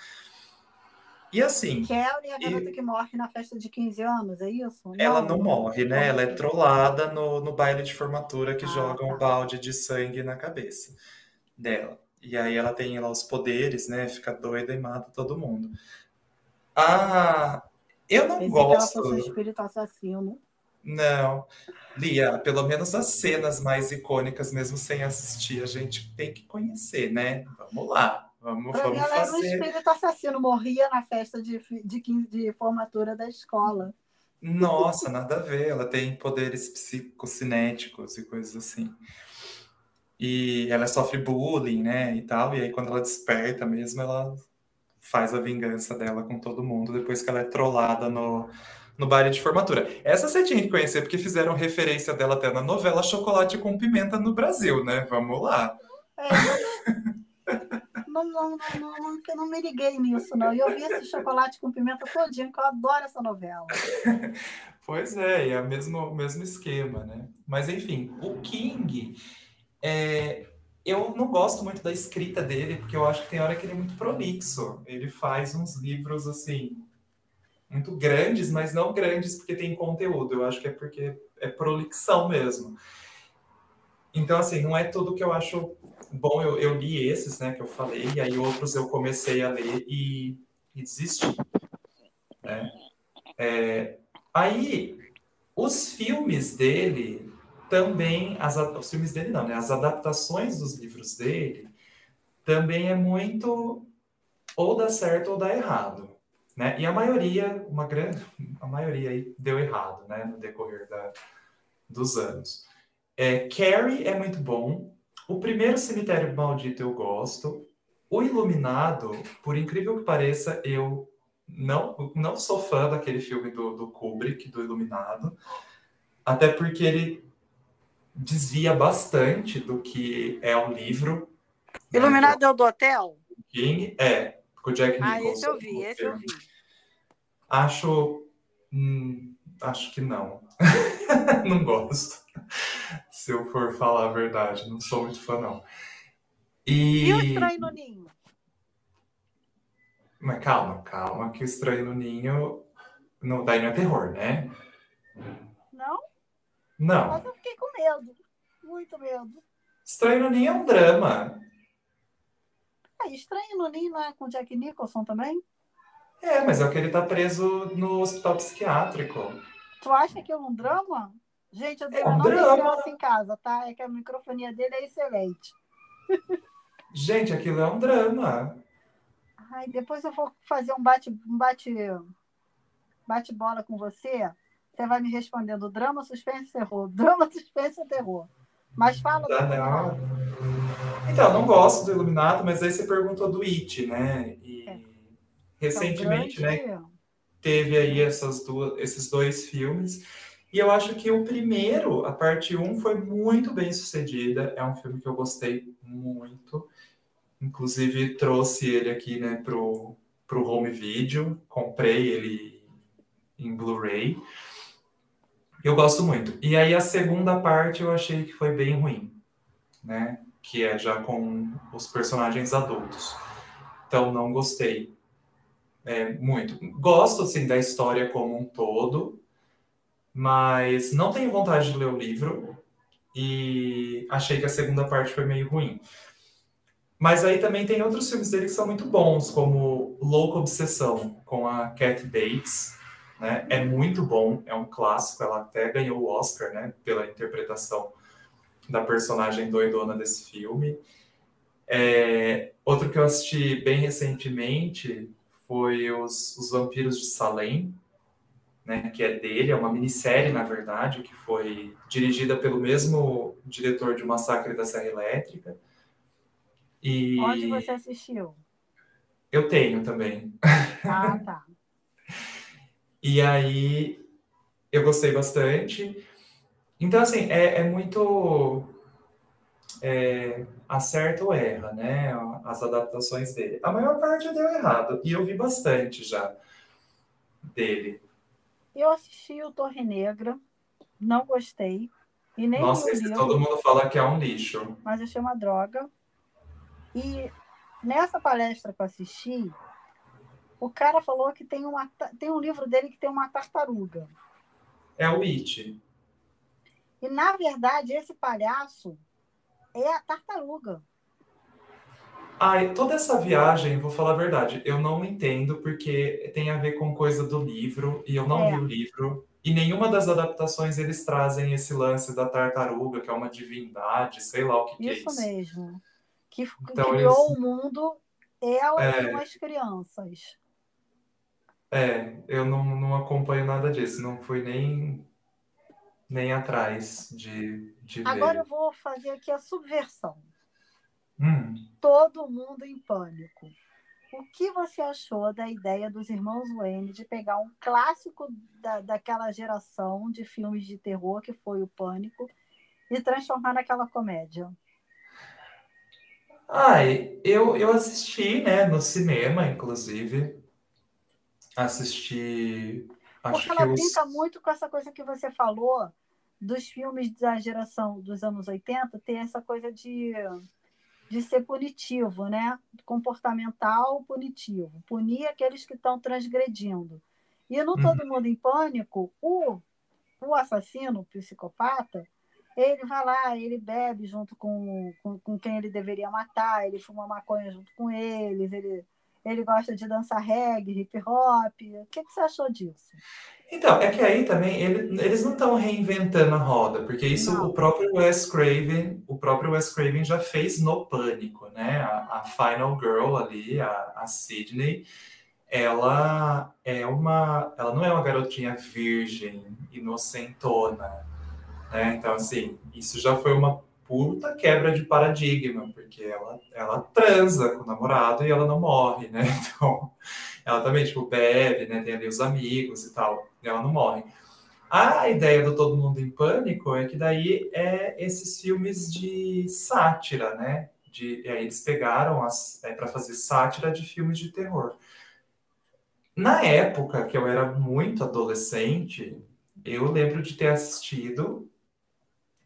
E assim, Kelly é a garota que morre na festa de 15 anos, é isso? ela não morre, né? Ela é trollada no, no baile de formatura que Ah, jogam tá. o balde de sangue na cabeça dela. E aí ela tem lá os poderes, né? Fica doida e mata todo mundo. Ah, eu não Pensei que ela gosto. fosse um espírito assassino. Não. Lia, pelo menos as cenas mais icônicas, mesmo sem assistir, a gente tem que conhecer, né? Vamos lá. Vamos, pra vamos mim, ela fazer. era um espírito assassino, morria na festa de, de, de formatura da escola. Nossa, nada a ver. Ela tem poderes psicocinéticos e coisas assim. E ela sofre bullying, né? E tal. E aí, quando ela desperta mesmo, ela faz a vingança dela com todo mundo depois que ela é trollada no, no baile de formatura. Essa você tinha que conhecer, porque fizeram referência dela até na novela Chocolate com Pimenta no Brasil, né? Vamos lá. É, não, não, não, não, eu não me liguei nisso, não. Eu vi esse chocolate com pimenta todinho, que eu adoro essa novela. (laughs) Pois é, é o mesmo, mesmo esquema, né? Mas enfim, o King, é, eu não gosto muito da escrita dele, porque eu acho que tem hora que ele é muito prolixo. Ele faz uns livros assim muito grandes, mas não grandes porque tem conteúdo. Eu acho que é porque é prolixão mesmo. Então, assim, não é tudo que eu acho bom. Eu, eu li esses, né, que eu falei, e aí outros eu comecei a ler e, e desisti. Né? É, aí, os filmes dele também, as, os filmes dele não, né? As adaptações dos livros dele também é muito ou dá certo ou dá errado. Né? E a maioria, uma grande, a maioria aí deu errado, né, no decorrer da, dos anos. É, Carrie é muito bom. O primeiro Cemitério Maldito eu gosto. O Iluminado, por incrível que pareça, eu não, não sou fã daquele filme do, do Kubrick, do Iluminado, até porque ele desvia bastante do que é o livro. Né, Iluminado né, é o do hotel? King, é, com o Jack Nicholson. Ah, esse eu vi, esse eu vi. Acho. Hum, acho que não. (laughs) não gosto. Se eu for falar a verdade, não sou muito fã, não. E, e o Estranho no Ninho? Mas calma, calma, que o Estranho no Ninho. Não, daí não é terror, né? Não? Não. Mas eu fiquei com medo. Muito medo. Estranho no Ninho é um drama. É, Estranho no Ninho não é com Jack Nicholson também? É, mas é o que ele tá preso no hospital psiquiátrico. Tu acha que é um drama? Gente, eu é um não drama. em casa, tá? É que a microfonia dele é excelente. Gente, aquilo é um drama. Ai, depois eu vou fazer um bate, um bate, bate bola com você. Você vai me respondendo drama, suspense, terror. (laughs) Drama, suspense, terror. Mas fala. Tá, não. Então, não gosto do Iluminado, mas aí você perguntou do It, né? E é. recentemente, né? Teve aí essas duas, esses dois filmes. E eu acho que o primeiro, a parte 1, foi muito bem sucedida. É um filme que eu gostei muito. Inclusive, trouxe ele aqui, né, pro, pro home video. Comprei ele em Blu-ray. Eu gosto muito. E aí a segunda parte eu achei que foi bem ruim, né? Que é já com os personagens adultos. Então não gostei é, muito. Gosto assim da história como um todo, mas não tenho vontade de ler o livro e achei que a segunda parte foi meio ruim. Mas aí também tem outros filmes dele que são muito bons, como Louca Obsessão, com a Kathy Bates, né? É muito bom, é um clássico, ela até ganhou o Oscar, né, pela interpretação da personagem doidona desse filme. É, outro que eu assisti bem recentemente foi os, os Vampiros de Salem, né, que é dele, é uma minissérie, na verdade, que foi dirigida pelo mesmo diretor de Massacre da Serra Elétrica. E... Onde você assistiu? Eu tenho também. Ah, tá. (laughs) E aí eu gostei bastante. Então, assim, é, é muito é, acerta ou erra, né? As adaptações dele. A maior parte deu errado. E eu vi bastante já dele. Eu assisti o Torre Negra, não gostei. E nem Nossa, esse livro, todo mundo fala que é um lixo. Mas achei uma droga. E nessa palestra que eu assisti, o cara falou que tem, uma, tem um livro dele que tem uma tartaruga. É o It. E, na verdade, esse palhaço é a tartaruga. Ai, toda essa viagem, vou falar a verdade, eu não entendo porque tem a ver com coisa do livro e eu não É, li o livro. E nenhuma das adaptações eles trazem esse lance da tartaruga, que é uma divindade, sei lá o que que é isso isso. mesmo. Que Então eles, criou o mundo, ela e é, umas crianças. É, eu não, não acompanho nada disso, não fui nem, nem atrás de, de Agora eu ver. vou fazer aqui a subversão. Hum. Todo mundo em pânico. O que você achou da ideia dos irmãos Wayne de pegar um clássico da, daquela geração de filmes de terror, que foi o Pânico, e transformar naquela comédia? Ai, eu, eu assisti, né, no cinema, inclusive. Assisti, Porque acho que ela os. brinca muito com essa coisa que você falou dos filmes da geração dos anos 80, ter essa coisa de, de ser punitivo, né? Comportamental punitivo. Punir aqueles que estão transgredindo. E no Uhum. Todo Mundo em Pânico, o, o assassino, o psicopata, ele vai lá, ele bebe junto com, com, com quem ele deveria matar, ele fuma maconha junto com eles, ele, ele gosta de dançar reggae, hip hop. O que, que você achou disso? Então, é que aí também ele- eles não estão reinventando a roda, porque isso o Não. próprio Wes Craven, o próprio Wes Craven já fez no Pânico, né? A, a Final Girl ali, a, a Sydney, ela é uma, ela não é uma garotinha virgem, inocentona, né? Então, assim, isso já foi uma puta quebra de paradigma, porque ela, ela transa com o namorado e ela não morre, né? (laughs) Então, ela também, tipo, bebe, né? Tem ali os amigos e tal, e ela não morre. A ideia do Todo Mundo em Pânico é que daí é esses filmes de sátira, né? De, e aí eles pegaram é, para fazer sátira de filmes de terror. Na época que eu era muito adolescente, eu lembro de ter assistido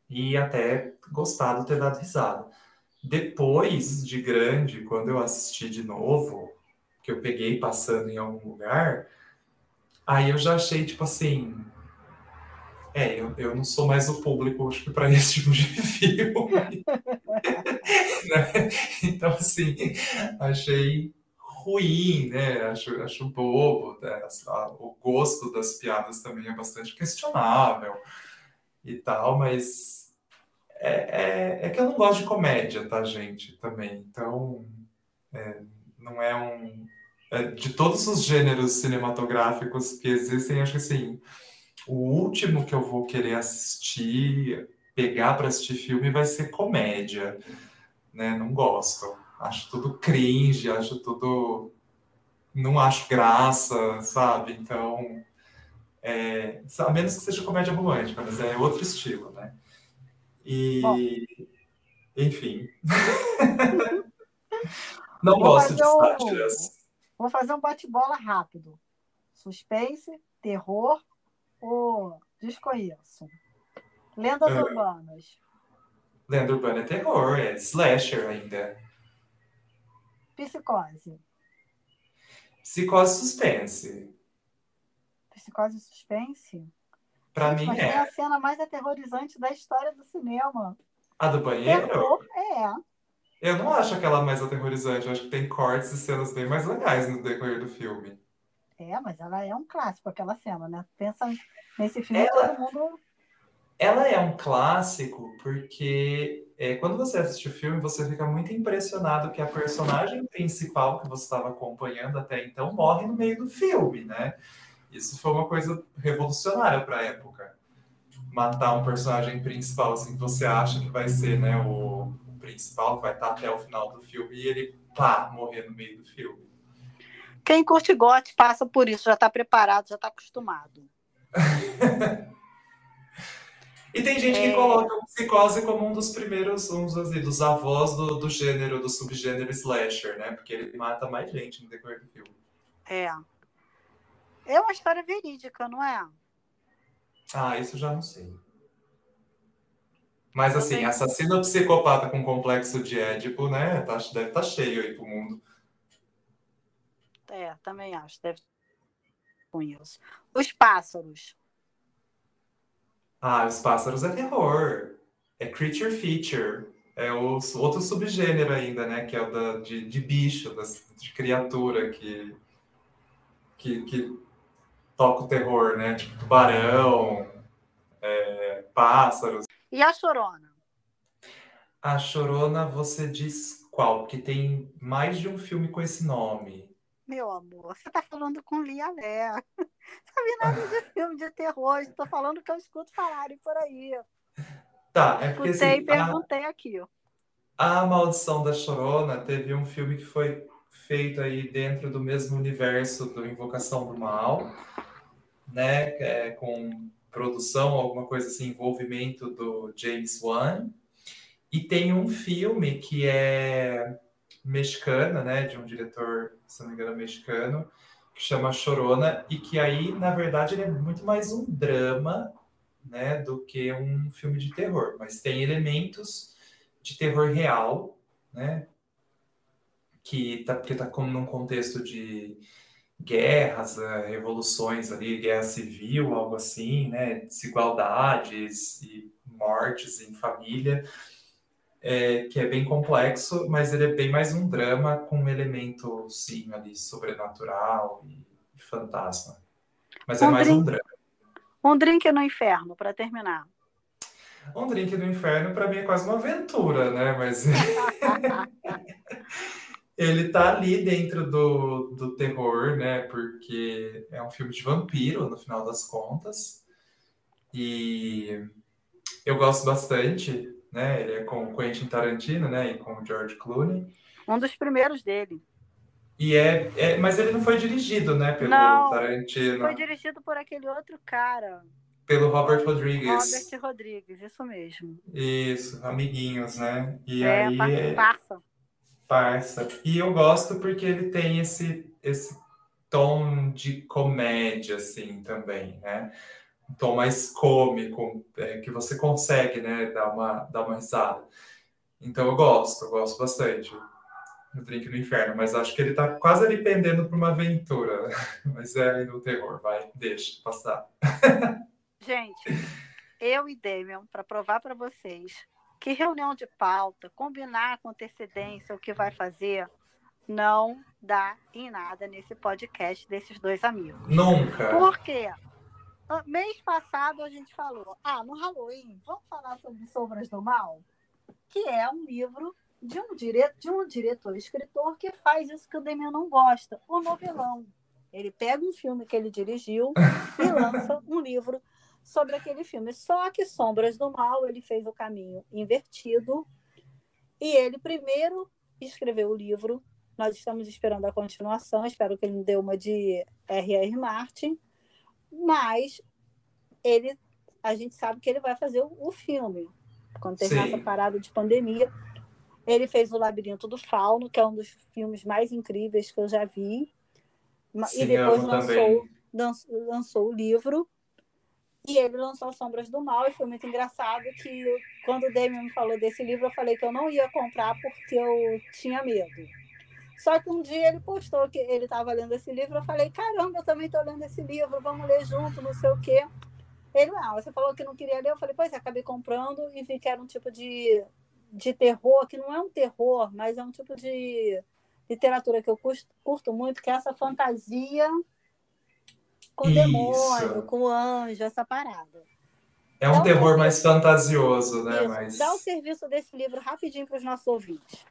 e até gostado, ter dado risada. Depois de grande, quando eu assisti de novo, que eu peguei passando em algum lugar, aí eu já achei tipo assim, é, eu, eu não sou mais o público, acho que para (laughs) esse tipo de filme, (laughs) né? Então assim, achei ruim, né? Acho, acho bobo, né? O gosto das piadas também é bastante questionável e tal, mas é, é, é que eu não gosto de comédia, tá, gente? Também. Então, não é um. é, de todos os gêneros cinematográficos que existem, acho que assim, o último que eu vou querer assistir, pegar para assistir filme, vai ser comédia, né? Não gosto. Acho tudo cringe, acho tudo. Não acho graça, sabe? Então, é, a menos que seja comédia romântica, mas é outro estilo, né? Bom, E, enfim, (laughs) não vou gosto de um, sátiras. vou fazer um bate-bola rápido. Suspense, terror ou desconheço? Lendas Ah, urbanas. Lenda Urbana é terror, é slasher ainda. Psicose. Psicose suspense. Psicose suspense? Pra mim mas é. a cena mais aterrorizante da história do cinema. A do banheiro, Terror, é. eu não acho aquela mais aterrorizante. Eu acho que tem cortes e cenas bem mais legais no decorrer do filme. É, mas ela é um clássico, aquela cena, né? Pensa nesse filme, Ela, todo mundo. ela é um clássico porque é, quando você assiste o filme, você fica muito impressionado que a personagem principal que você estava acompanhando até então morre no meio do filme, né? Isso foi uma coisa revolucionária para a época. Matar um personagem principal, assim, que você acha que vai ser, né, o, o principal, que vai estar até o final do filme, e ele, pá, morrer no meio do filme. Quem curte gote passa por isso, já está preparado, já está acostumado. (laughs) E tem gente que É, coloca o Psicose como um dos primeiros, um dos, assim, dos avós do, do gênero, do subgênero slasher, né? Porque ele mata mais gente no decorrer do filme. é. É uma história verídica, não é? Ah, isso já não sei. Mas assim, Também. assassino psicopata com complexo de Édipo, né? Tá, deve estar cheio aí pro mundo. É, também acho. Deve com isso. Os pássaros. Ah, os pássaros é terror. É creature feature. é o outro subgênero ainda, né? Que é o da, de, de bicho, das, de criatura que, que, que toca o terror, né? Tipo tubarão, é, pássaros. E a chorona? A chorona, você diz qual? Porque tem mais de um filme com esse nome. Meu amor, você tá falando com Lia Lé. (laughs) Sabe nada de filme de terror, estou falando que eu escuto falarem por aí. Tá, é porque Escutei assim, e perguntei aqui. A Maldição da Chorona teve um filme que foi feito aí dentro do mesmo universo do Invocação do Mal, né, é, com produção, alguma coisa assim, envolvimento do James Wan. E tem um filme que é mexicano, né, de um diretor, se não me engano, mexicano, que chama Chorona, e que aí, na verdade, ele é muito mais um drama, né, do que um filme de terror, mas tem elementos de terror real, né, que tá, que tá como num contexto de guerras, eh, revoluções ali, guerra civil, algo assim, né, desigualdades e mortes em família, é, que é bem complexo, mas ele é bem mais um drama com um elemento, sim, ali, sobrenatural e, e fantasma. Mas é um é mais drink, um drama. Um drink no inferno, para terminar. Um drink no inferno, para mim, é quase uma aventura, né? Mas (laughs) ele tá ali dentro do, do terror, né? Porque é um filme de vampiro, no final das contas. E eu gosto bastante né? Ele é com o Quentin Tarantino, né? E com o George Clooney. Um dos primeiros dele. E é, é mas ele não foi dirigido, né? Pelo não, Tarantino. Foi dirigido por aquele outro cara. Pelo Robert Rodrigues. Robert Rodrigues, isso mesmo. Isso, amiguinhos, né? E é, aí passa. Passa. E eu gosto porque ele tem esse esse tom de comédia assim também, né? um tom mais cômico, é, que você consegue, né, dar uma, dar uma risada. Então eu gosto, eu gosto bastante do Drink no Inferno, mas acho que ele tá quase ali pendendo para uma aventura, (laughs) mas é ali no terror, vai, deixa passar. (laughs) Gente, eu e Damian, para provar para vocês que reunião de pauta, combinar com antecedência o que vai fazer, não dá em nada nesse podcast desses dois amigos. Nunca. Por quê? Ah, mês passado a gente falou, ah, no Halloween, vamos falar sobre Sombras do Mal? Que é um livro de um, dire... de um diretor escritor que faz isso que o Demian não gosta, o novelão. Ele pega um filme que ele dirigiu e lança um livro sobre aquele filme. Só que Sombras do Mal, ele fez o caminho invertido e ele primeiro escreveu o livro. Nós estamos esperando a continuação, espero que ele não dê uma de R.R. Martin mas ele, a gente sabe que ele vai fazer o, o filme. Quando terminar essa parada de pandemia, ele fez o Labirinto do Fauno, que é um dos filmes mais incríveis que eu já vi. Sim, e depois lançou, lançou, lançou o livro. E ele lançou Sombras do Mal, e foi muito engraçado que quando o Damien me falou desse livro, eu falei que eu não ia comprar porque eu tinha medo. Só que um dia ele postou que ele estava lendo esse livro. Eu falei: caramba, eu também estou lendo esse livro, vamos ler junto, não sei o quê. Ele, não, você falou que não queria ler. Eu falei: pois é, acabei comprando e vi que era um tipo de, de terror, que não é um terror, mas é um tipo de literatura que eu curto, curto muito, que é essa fantasia com Isso. demônio, com anjo, essa parada. É um terror mais fantasioso, né? Isso. Mas... Dá o serviço desse livro rapidinho para os nossos ouvintes.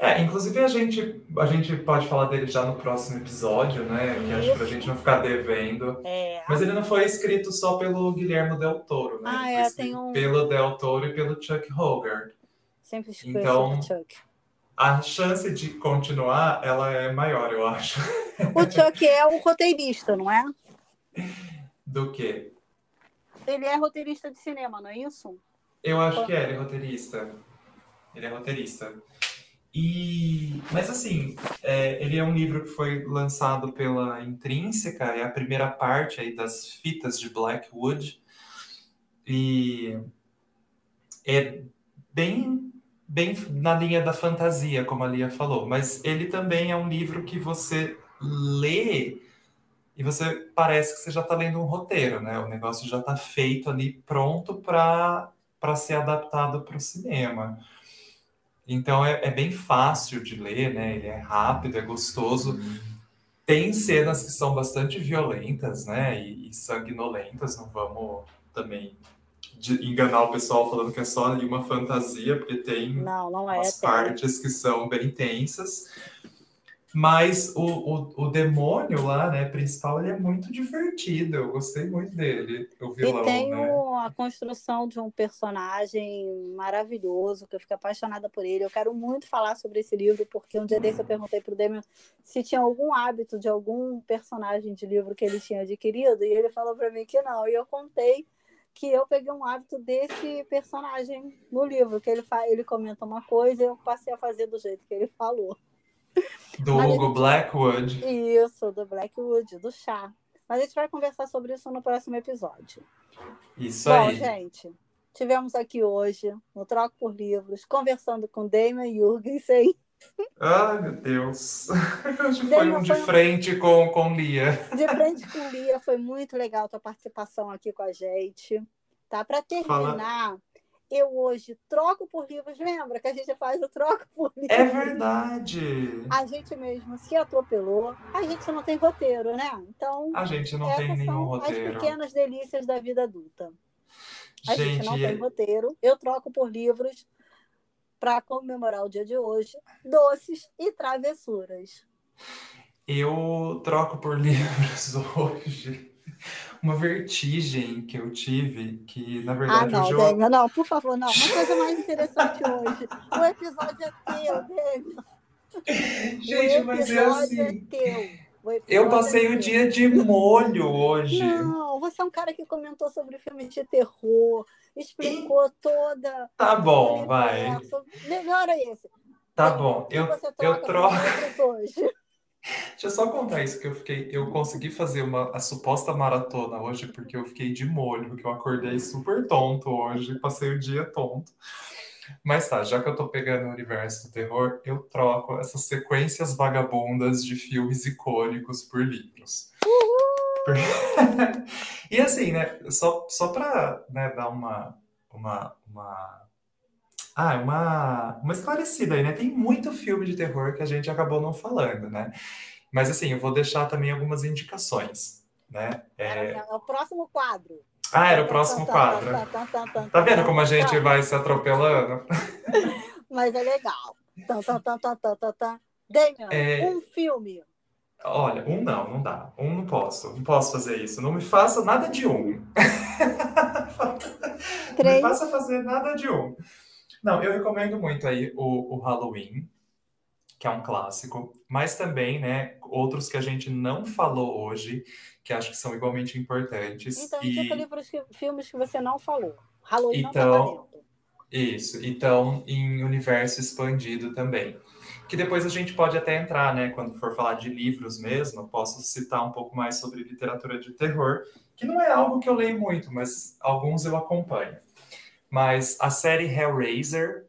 É, inclusive a gente, a gente pode falar dele já no próximo episódio, né? Que acho gente não ficar devendo. É. Mas ele não foi escrito só pelo Guilherme Del Toro, né? Ah, é, tem um... Pelo Del Toro e pelo Chuck Hogarth. Sempre então, Chuck. A chance de continuar, ela é maior, eu acho. O Chuck é o roteirista, não é? Do quê? Ele é roteirista de cinema, não é isso? Eu acho que é, ele é roteirista. Ele é roteirista. E, mas assim, é, ele é um livro que foi lançado pela Intrínseca, é a primeira parte aí das fitas de Blackwood. E é bem, bem na linha da fantasia, como a Lia falou, mas ele também é um livro que você lê e você parece que você já está lendo um roteiro, né? O negócio já está feito ali, pronto para ser adaptado para o cinema. Então é, é, bem fácil de ler, né? Ele é rápido, é gostoso. Tem cenas que são bastante violentas, né? E, e sanguinolentas, não vamos também enganar o pessoal falando que é só uma fantasia, porque tem não, não é, umas partes que são bem tensas. Mas o, o, o, demônio lá, né, principal, ele é muito divertido. Eu gostei muito dele, o vilão, E tem né? a construção de um personagem maravilhoso, que eu fico apaixonada por ele. Eu quero muito falar sobre esse livro, porque um dia desse eu perguntei pro Demian se tinha algum hábito de algum personagem de livro que ele tinha adquirido, e ele falou para mim que não. E eu contei que eu peguei um hábito desse personagem no livro, que ele, ele comenta uma coisa e eu passei a fazer do jeito que ele falou. Do Mas Hugo gente... Blackwood. Isso, do Blackwood, do chá. Mas a gente vai conversar sobre isso no próximo episódio. Isso Bom, aí. Gente, tivemos aqui hoje, no Troco por Livros, conversando com Damon Jurgensen. Ai, meu Deus. (laughs) Hoje foi um de foi... frente com, com Lia. De frente com Lia, foi muito legal a tua participação aqui com a gente. Tá? Para terminar, Fala eu hoje troco por livros. Lembra que a gente faz o troco por livros? É verdade. A gente mesmo se atropelou. A gente não tem roteiro, né? Então. A gente não tem nenhum roteiro. As pequenas delícias da vida adulta. A gente, gente não tem roteiro. Eu troco por livros para comemorar o dia de hoje, doces e travessuras. Eu troco por (laughs) livros hoje uma vertigem que eu tive, que na verdade. Ah, não, eu... não, por favor, não. Uma coisa mais interessante hoje. O episódio é teu, Daniel. (laughs) Gente, mas é assim. É teu. Eu passei é o dia de molho hoje. Não, você é um cara que comentou sobre filmes de terror, explicou toda. Tá bom, vai. Melhora esse. Tá bom, eu, eu troco. Hoje. Deixa eu só contar isso, que eu fiquei, eu consegui fazer uma, a suposta maratona hoje, porque eu fiquei de molho, porque eu acordei super tonto hoje, passei o dia tonto. Mas tá, já que eu tô pegando o universo do terror, eu troco essas sequências vagabundas de filmes icônicos por livros. (laughs) e assim, né, só, só pra né, dar uma, uma, uma ah, uma, uma esclarecida aí, né? Tem muito filme de terror que a gente acabou não falando, né? Mas assim, eu vou deixar também algumas indicações, né? É... É o próximo quadro. Ah, era o próximo quadro. Tá vendo como a gente vai se atropelando? (laughs) Mas é legal. Damian, é... um filme. Olha, um não, não dá. Um não posso. Não posso fazer isso. Não me faça nada de um. Três. (laughs) Não me faça fazer nada de um. Não, eu recomendo muito aí o, o Halloween, que é um clássico, mas também, né, outros que a gente não falou hoje, que acho que são igualmente importantes. Então, e... tipo livros, que, filmes que você não falou. Halloween então, não tá Isso, então em universo expandido também. Que depois a gente pode até entrar, né, quando for falar de livros mesmo, posso citar um pouco mais sobre literatura de terror, que não é algo que eu leio muito, mas alguns eu acompanho. Mas a série Hellraiser,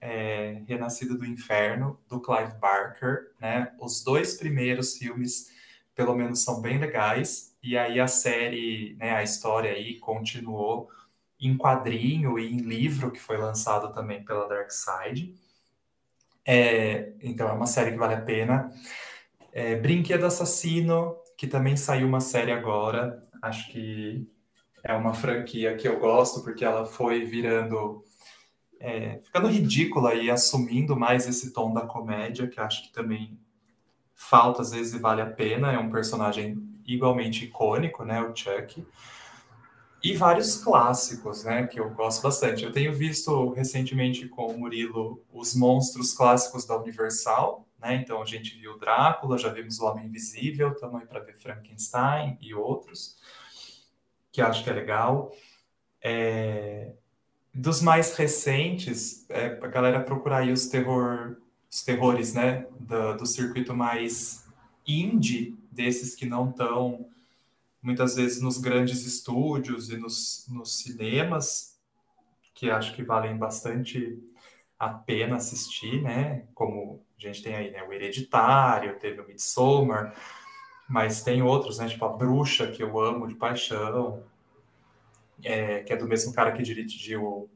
é, Renascida do Inferno, do Clive Barker, né? Os dois primeiros filmes, pelo menos, são bem legais. E aí a série, né, a história aí continuou em quadrinho e em livro, que foi lançado também pela Dark Side. É, então é uma série que vale a pena. É, Brinquedo Assassino, que também saiu uma série agora. Acho que é uma franquia que eu gosto porque ela foi virando é, ficando ridícula e assumindo mais esse tom da comédia que acho que também falta às vezes e vale a pena é um personagem igualmente icônico né o Chuck e vários clássicos né que eu gosto bastante eu tenho visto recentemente com o Murilo os monstros clássicos da Universal né então a gente viu Drácula já vimos o Homem Invisível aí para ver Frankenstein e outros que acho que é legal. É, dos mais recentes, é, a galera procurar aí os, terror, os terrores, né, do, do circuito mais indie, desses que não estão muitas vezes nos grandes estúdios e nos, nos cinemas, que acho que valem bastante a pena assistir, né? Como a gente tem aí, né? O Hereditário, teve o Midsommar, mas tem outros, né? Tipo a Bruxa, que eu amo de paixão, é, que é do mesmo cara que dirigiu o,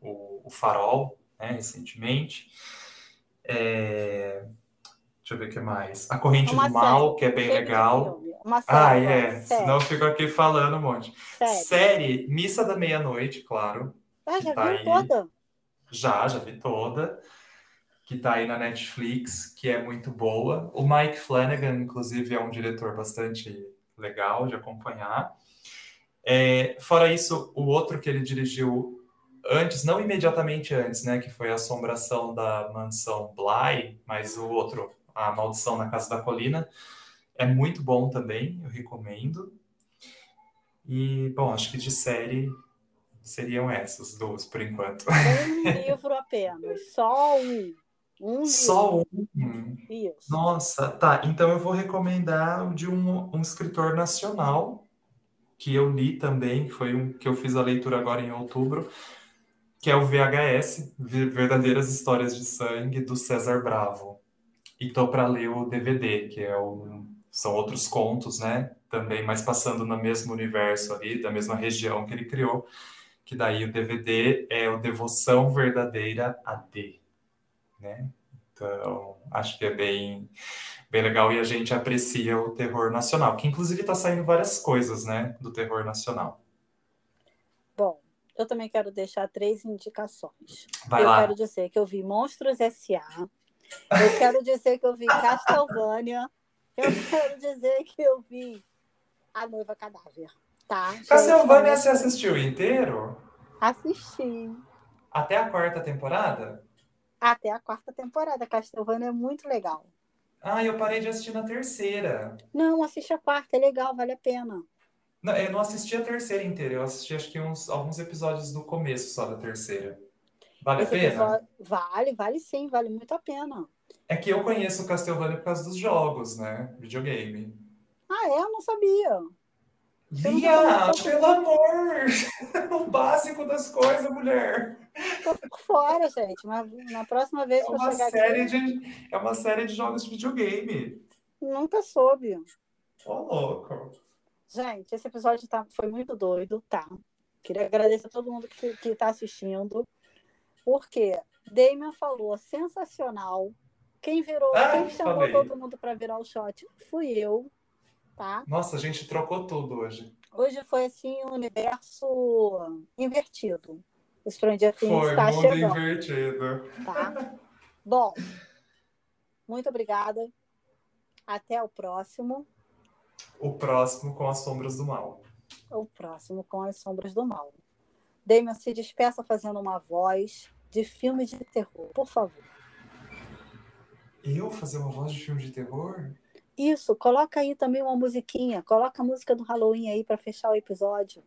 o, o Farol, né, recentemente. É... Deixa eu ver o que mais. A Corrente uma do Mal, que é bem legal. Uma série, ah, é. Série. Senão eu fico aqui falando um monte. Série, série Missa da Meia-Noite, claro. Ah, já tá viu aí. toda? Já, já vi toda. Que tá aí na Netflix, que é muito boa. O Mike Flanagan, inclusive, é um diretor bastante legal de acompanhar. É, fora isso, o outro que ele dirigiu antes, não imediatamente antes, né, que foi a Assombração da Mansão Bly, mas o outro, A Maldição na Casa da Colina, é muito bom também, eu recomendo. E, bom, acho que de série seriam essas duas por enquanto. Um (laughs) livro apenas, só um. Um Só um? Isso. Nossa, tá. Então eu vou recomendar o de um, um escritor nacional que eu li também, foi um que eu fiz a leitura agora em outubro, que é o VHS, Verdadeiras Histórias de Sangue, do César Bravo. E tô para ler o DVD, que é o, são outros contos, né? Também, mas passando no mesmo universo ali, da mesma região que ele criou, que daí o DVD é o Devoção Verdadeira AD, né? Então, acho que é bem, bem legal e a gente aprecia o terror nacional, que inclusive está saindo várias coisas, né, do terror nacional. Bom, eu também quero deixar três indicações. Vai eu lá. quero dizer que eu vi Monstros S.A., eu quero dizer que eu vi Castlevania, eu quero dizer que eu vi A Noiva Cadáver, tá? Castlevania você assistiu inteiro? Assisti. Até a quarta temporada? Até a quarta temporada. Castlevania é muito legal. Ah, eu parei de assistir na terceira. Não, assiste a quarta, é legal, vale a pena. Não, eu não assisti a terceira inteira, eu assisti acho que uns, alguns episódios do começo só da terceira. Vale a pena? Episódio... Vale, vale sim, vale muito a pena. É que eu conheço o Castlevania por causa dos jogos, né? Videogame. Ah, é? Eu não sabia. Lia, pelo amor! (laughs) o básico das coisas, mulher. Tô por fora, gente. Mas na próxima vez é que eu chegar série aqui... De, é uma série de jogos de videogame. Nunca soube. Ô, louco. Gente, esse episódio tá, foi muito doido, tá? Queria agradecer a todo mundo que, que tá assistindo. Porque Damien falou sensacional. Quem virou, ah, quem chamou falei. todo mundo para virar o shot fui eu tá? Nossa, a gente trocou tudo hoje. Hoje foi assim um universo invertido. O Stranger Things foi, está mundo chegando. invertido. Tá? Bom, muito obrigada. Até o próximo. O próximo com as sombras do mal. O próximo com as sombras do mal. Damon, se despeça fazendo uma voz de filme de terror, por favor. Eu fazer uma voz de filme de terror? Isso, coloca aí também uma musiquinha, coloca a música do Halloween aí para fechar o episódio.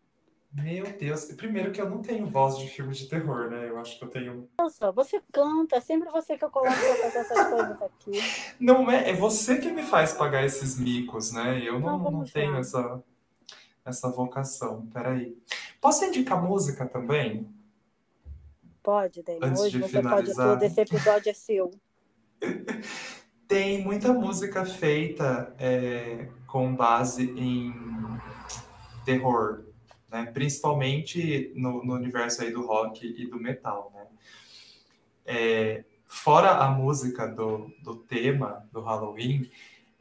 Meu Deus, primeiro que eu não tenho voz de filme de terror, né? Eu acho que eu tenho. Nossa, você canta, é sempre você que eu coloco pra fazer essas (laughs) coisas aqui. Não é, é você que me faz pagar esses micos, né? Eu não, não, não tenho essa, essa vocação. Peraí. Posso indicar música também? Pode, Dani. Hoje você finalizar. pode tudo, esse episódio é seu. (laughs) Tem muita música feita é, com base em terror, né? principalmente no, no, universo aí do rock e do metal. Né? É, fora a música do, do tema do Halloween,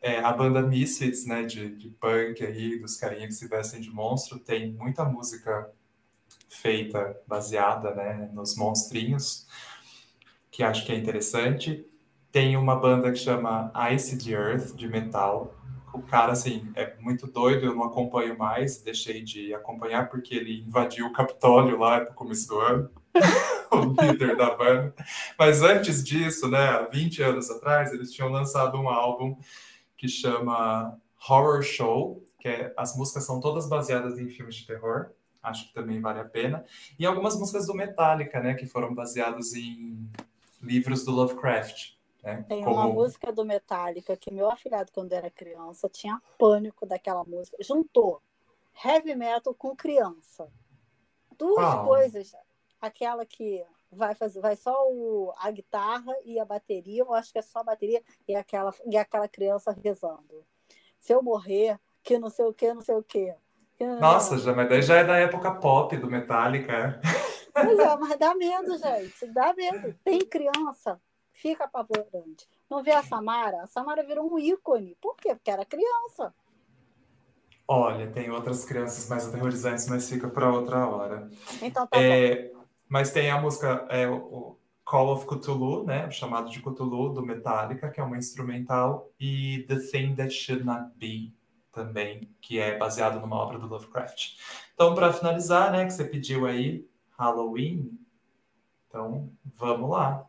é, a banda Misfits, né, de, de punk aí, dos carinhas que se vestem de monstro, tem muita música feita baseada né, nos monstrinhos, que acho que é interessante. Tem uma banda que chama Ice the Earth, de metal. O cara, assim, é muito doido, eu não acompanho mais, deixei de acompanhar porque ele invadiu o Capitólio lá no começo do ano, (laughs) o líder da banda. Mas antes disso, né, há 20 anos atrás, eles tinham lançado um álbum que chama Horror Show, que é, as músicas são todas baseadas em filmes de terror, acho que também vale a pena. E algumas músicas do Metallica, né, que foram baseadas em livros do Lovecraft. Né? Tem Como... uma música do Metallica que meu afilhado, quando era criança, tinha pânico daquela música. Juntou heavy metal com criança. Duas coisas. Aquela que vai fazer, vai só o, a guitarra e a bateria, eu acho que é só a bateria e aquela, e aquela criança rezando. Se eu morrer, que não sei o que, não sei o que. Nossa, já, mas daí já é da época pop do Metallica. Pois é, mas dá medo, gente. Dá medo. Tem criança, fica apavorante. Não vê a Samara? A Samara virou um ícone. Por quê? Porque era criança. Olha, tem outras crianças mais aterrorizantes, mas fica para outra hora. Então tá é, bom. Mas tem a música, é, o Call of Cthulhu, né? Chamado de Cthulhu, do Metallica, que é uma instrumental, e The Thing That Should Not Be, também, que é baseado numa obra do Lovecraft. Então, para finalizar, né, que você pediu aí, Halloween, então vamos lá.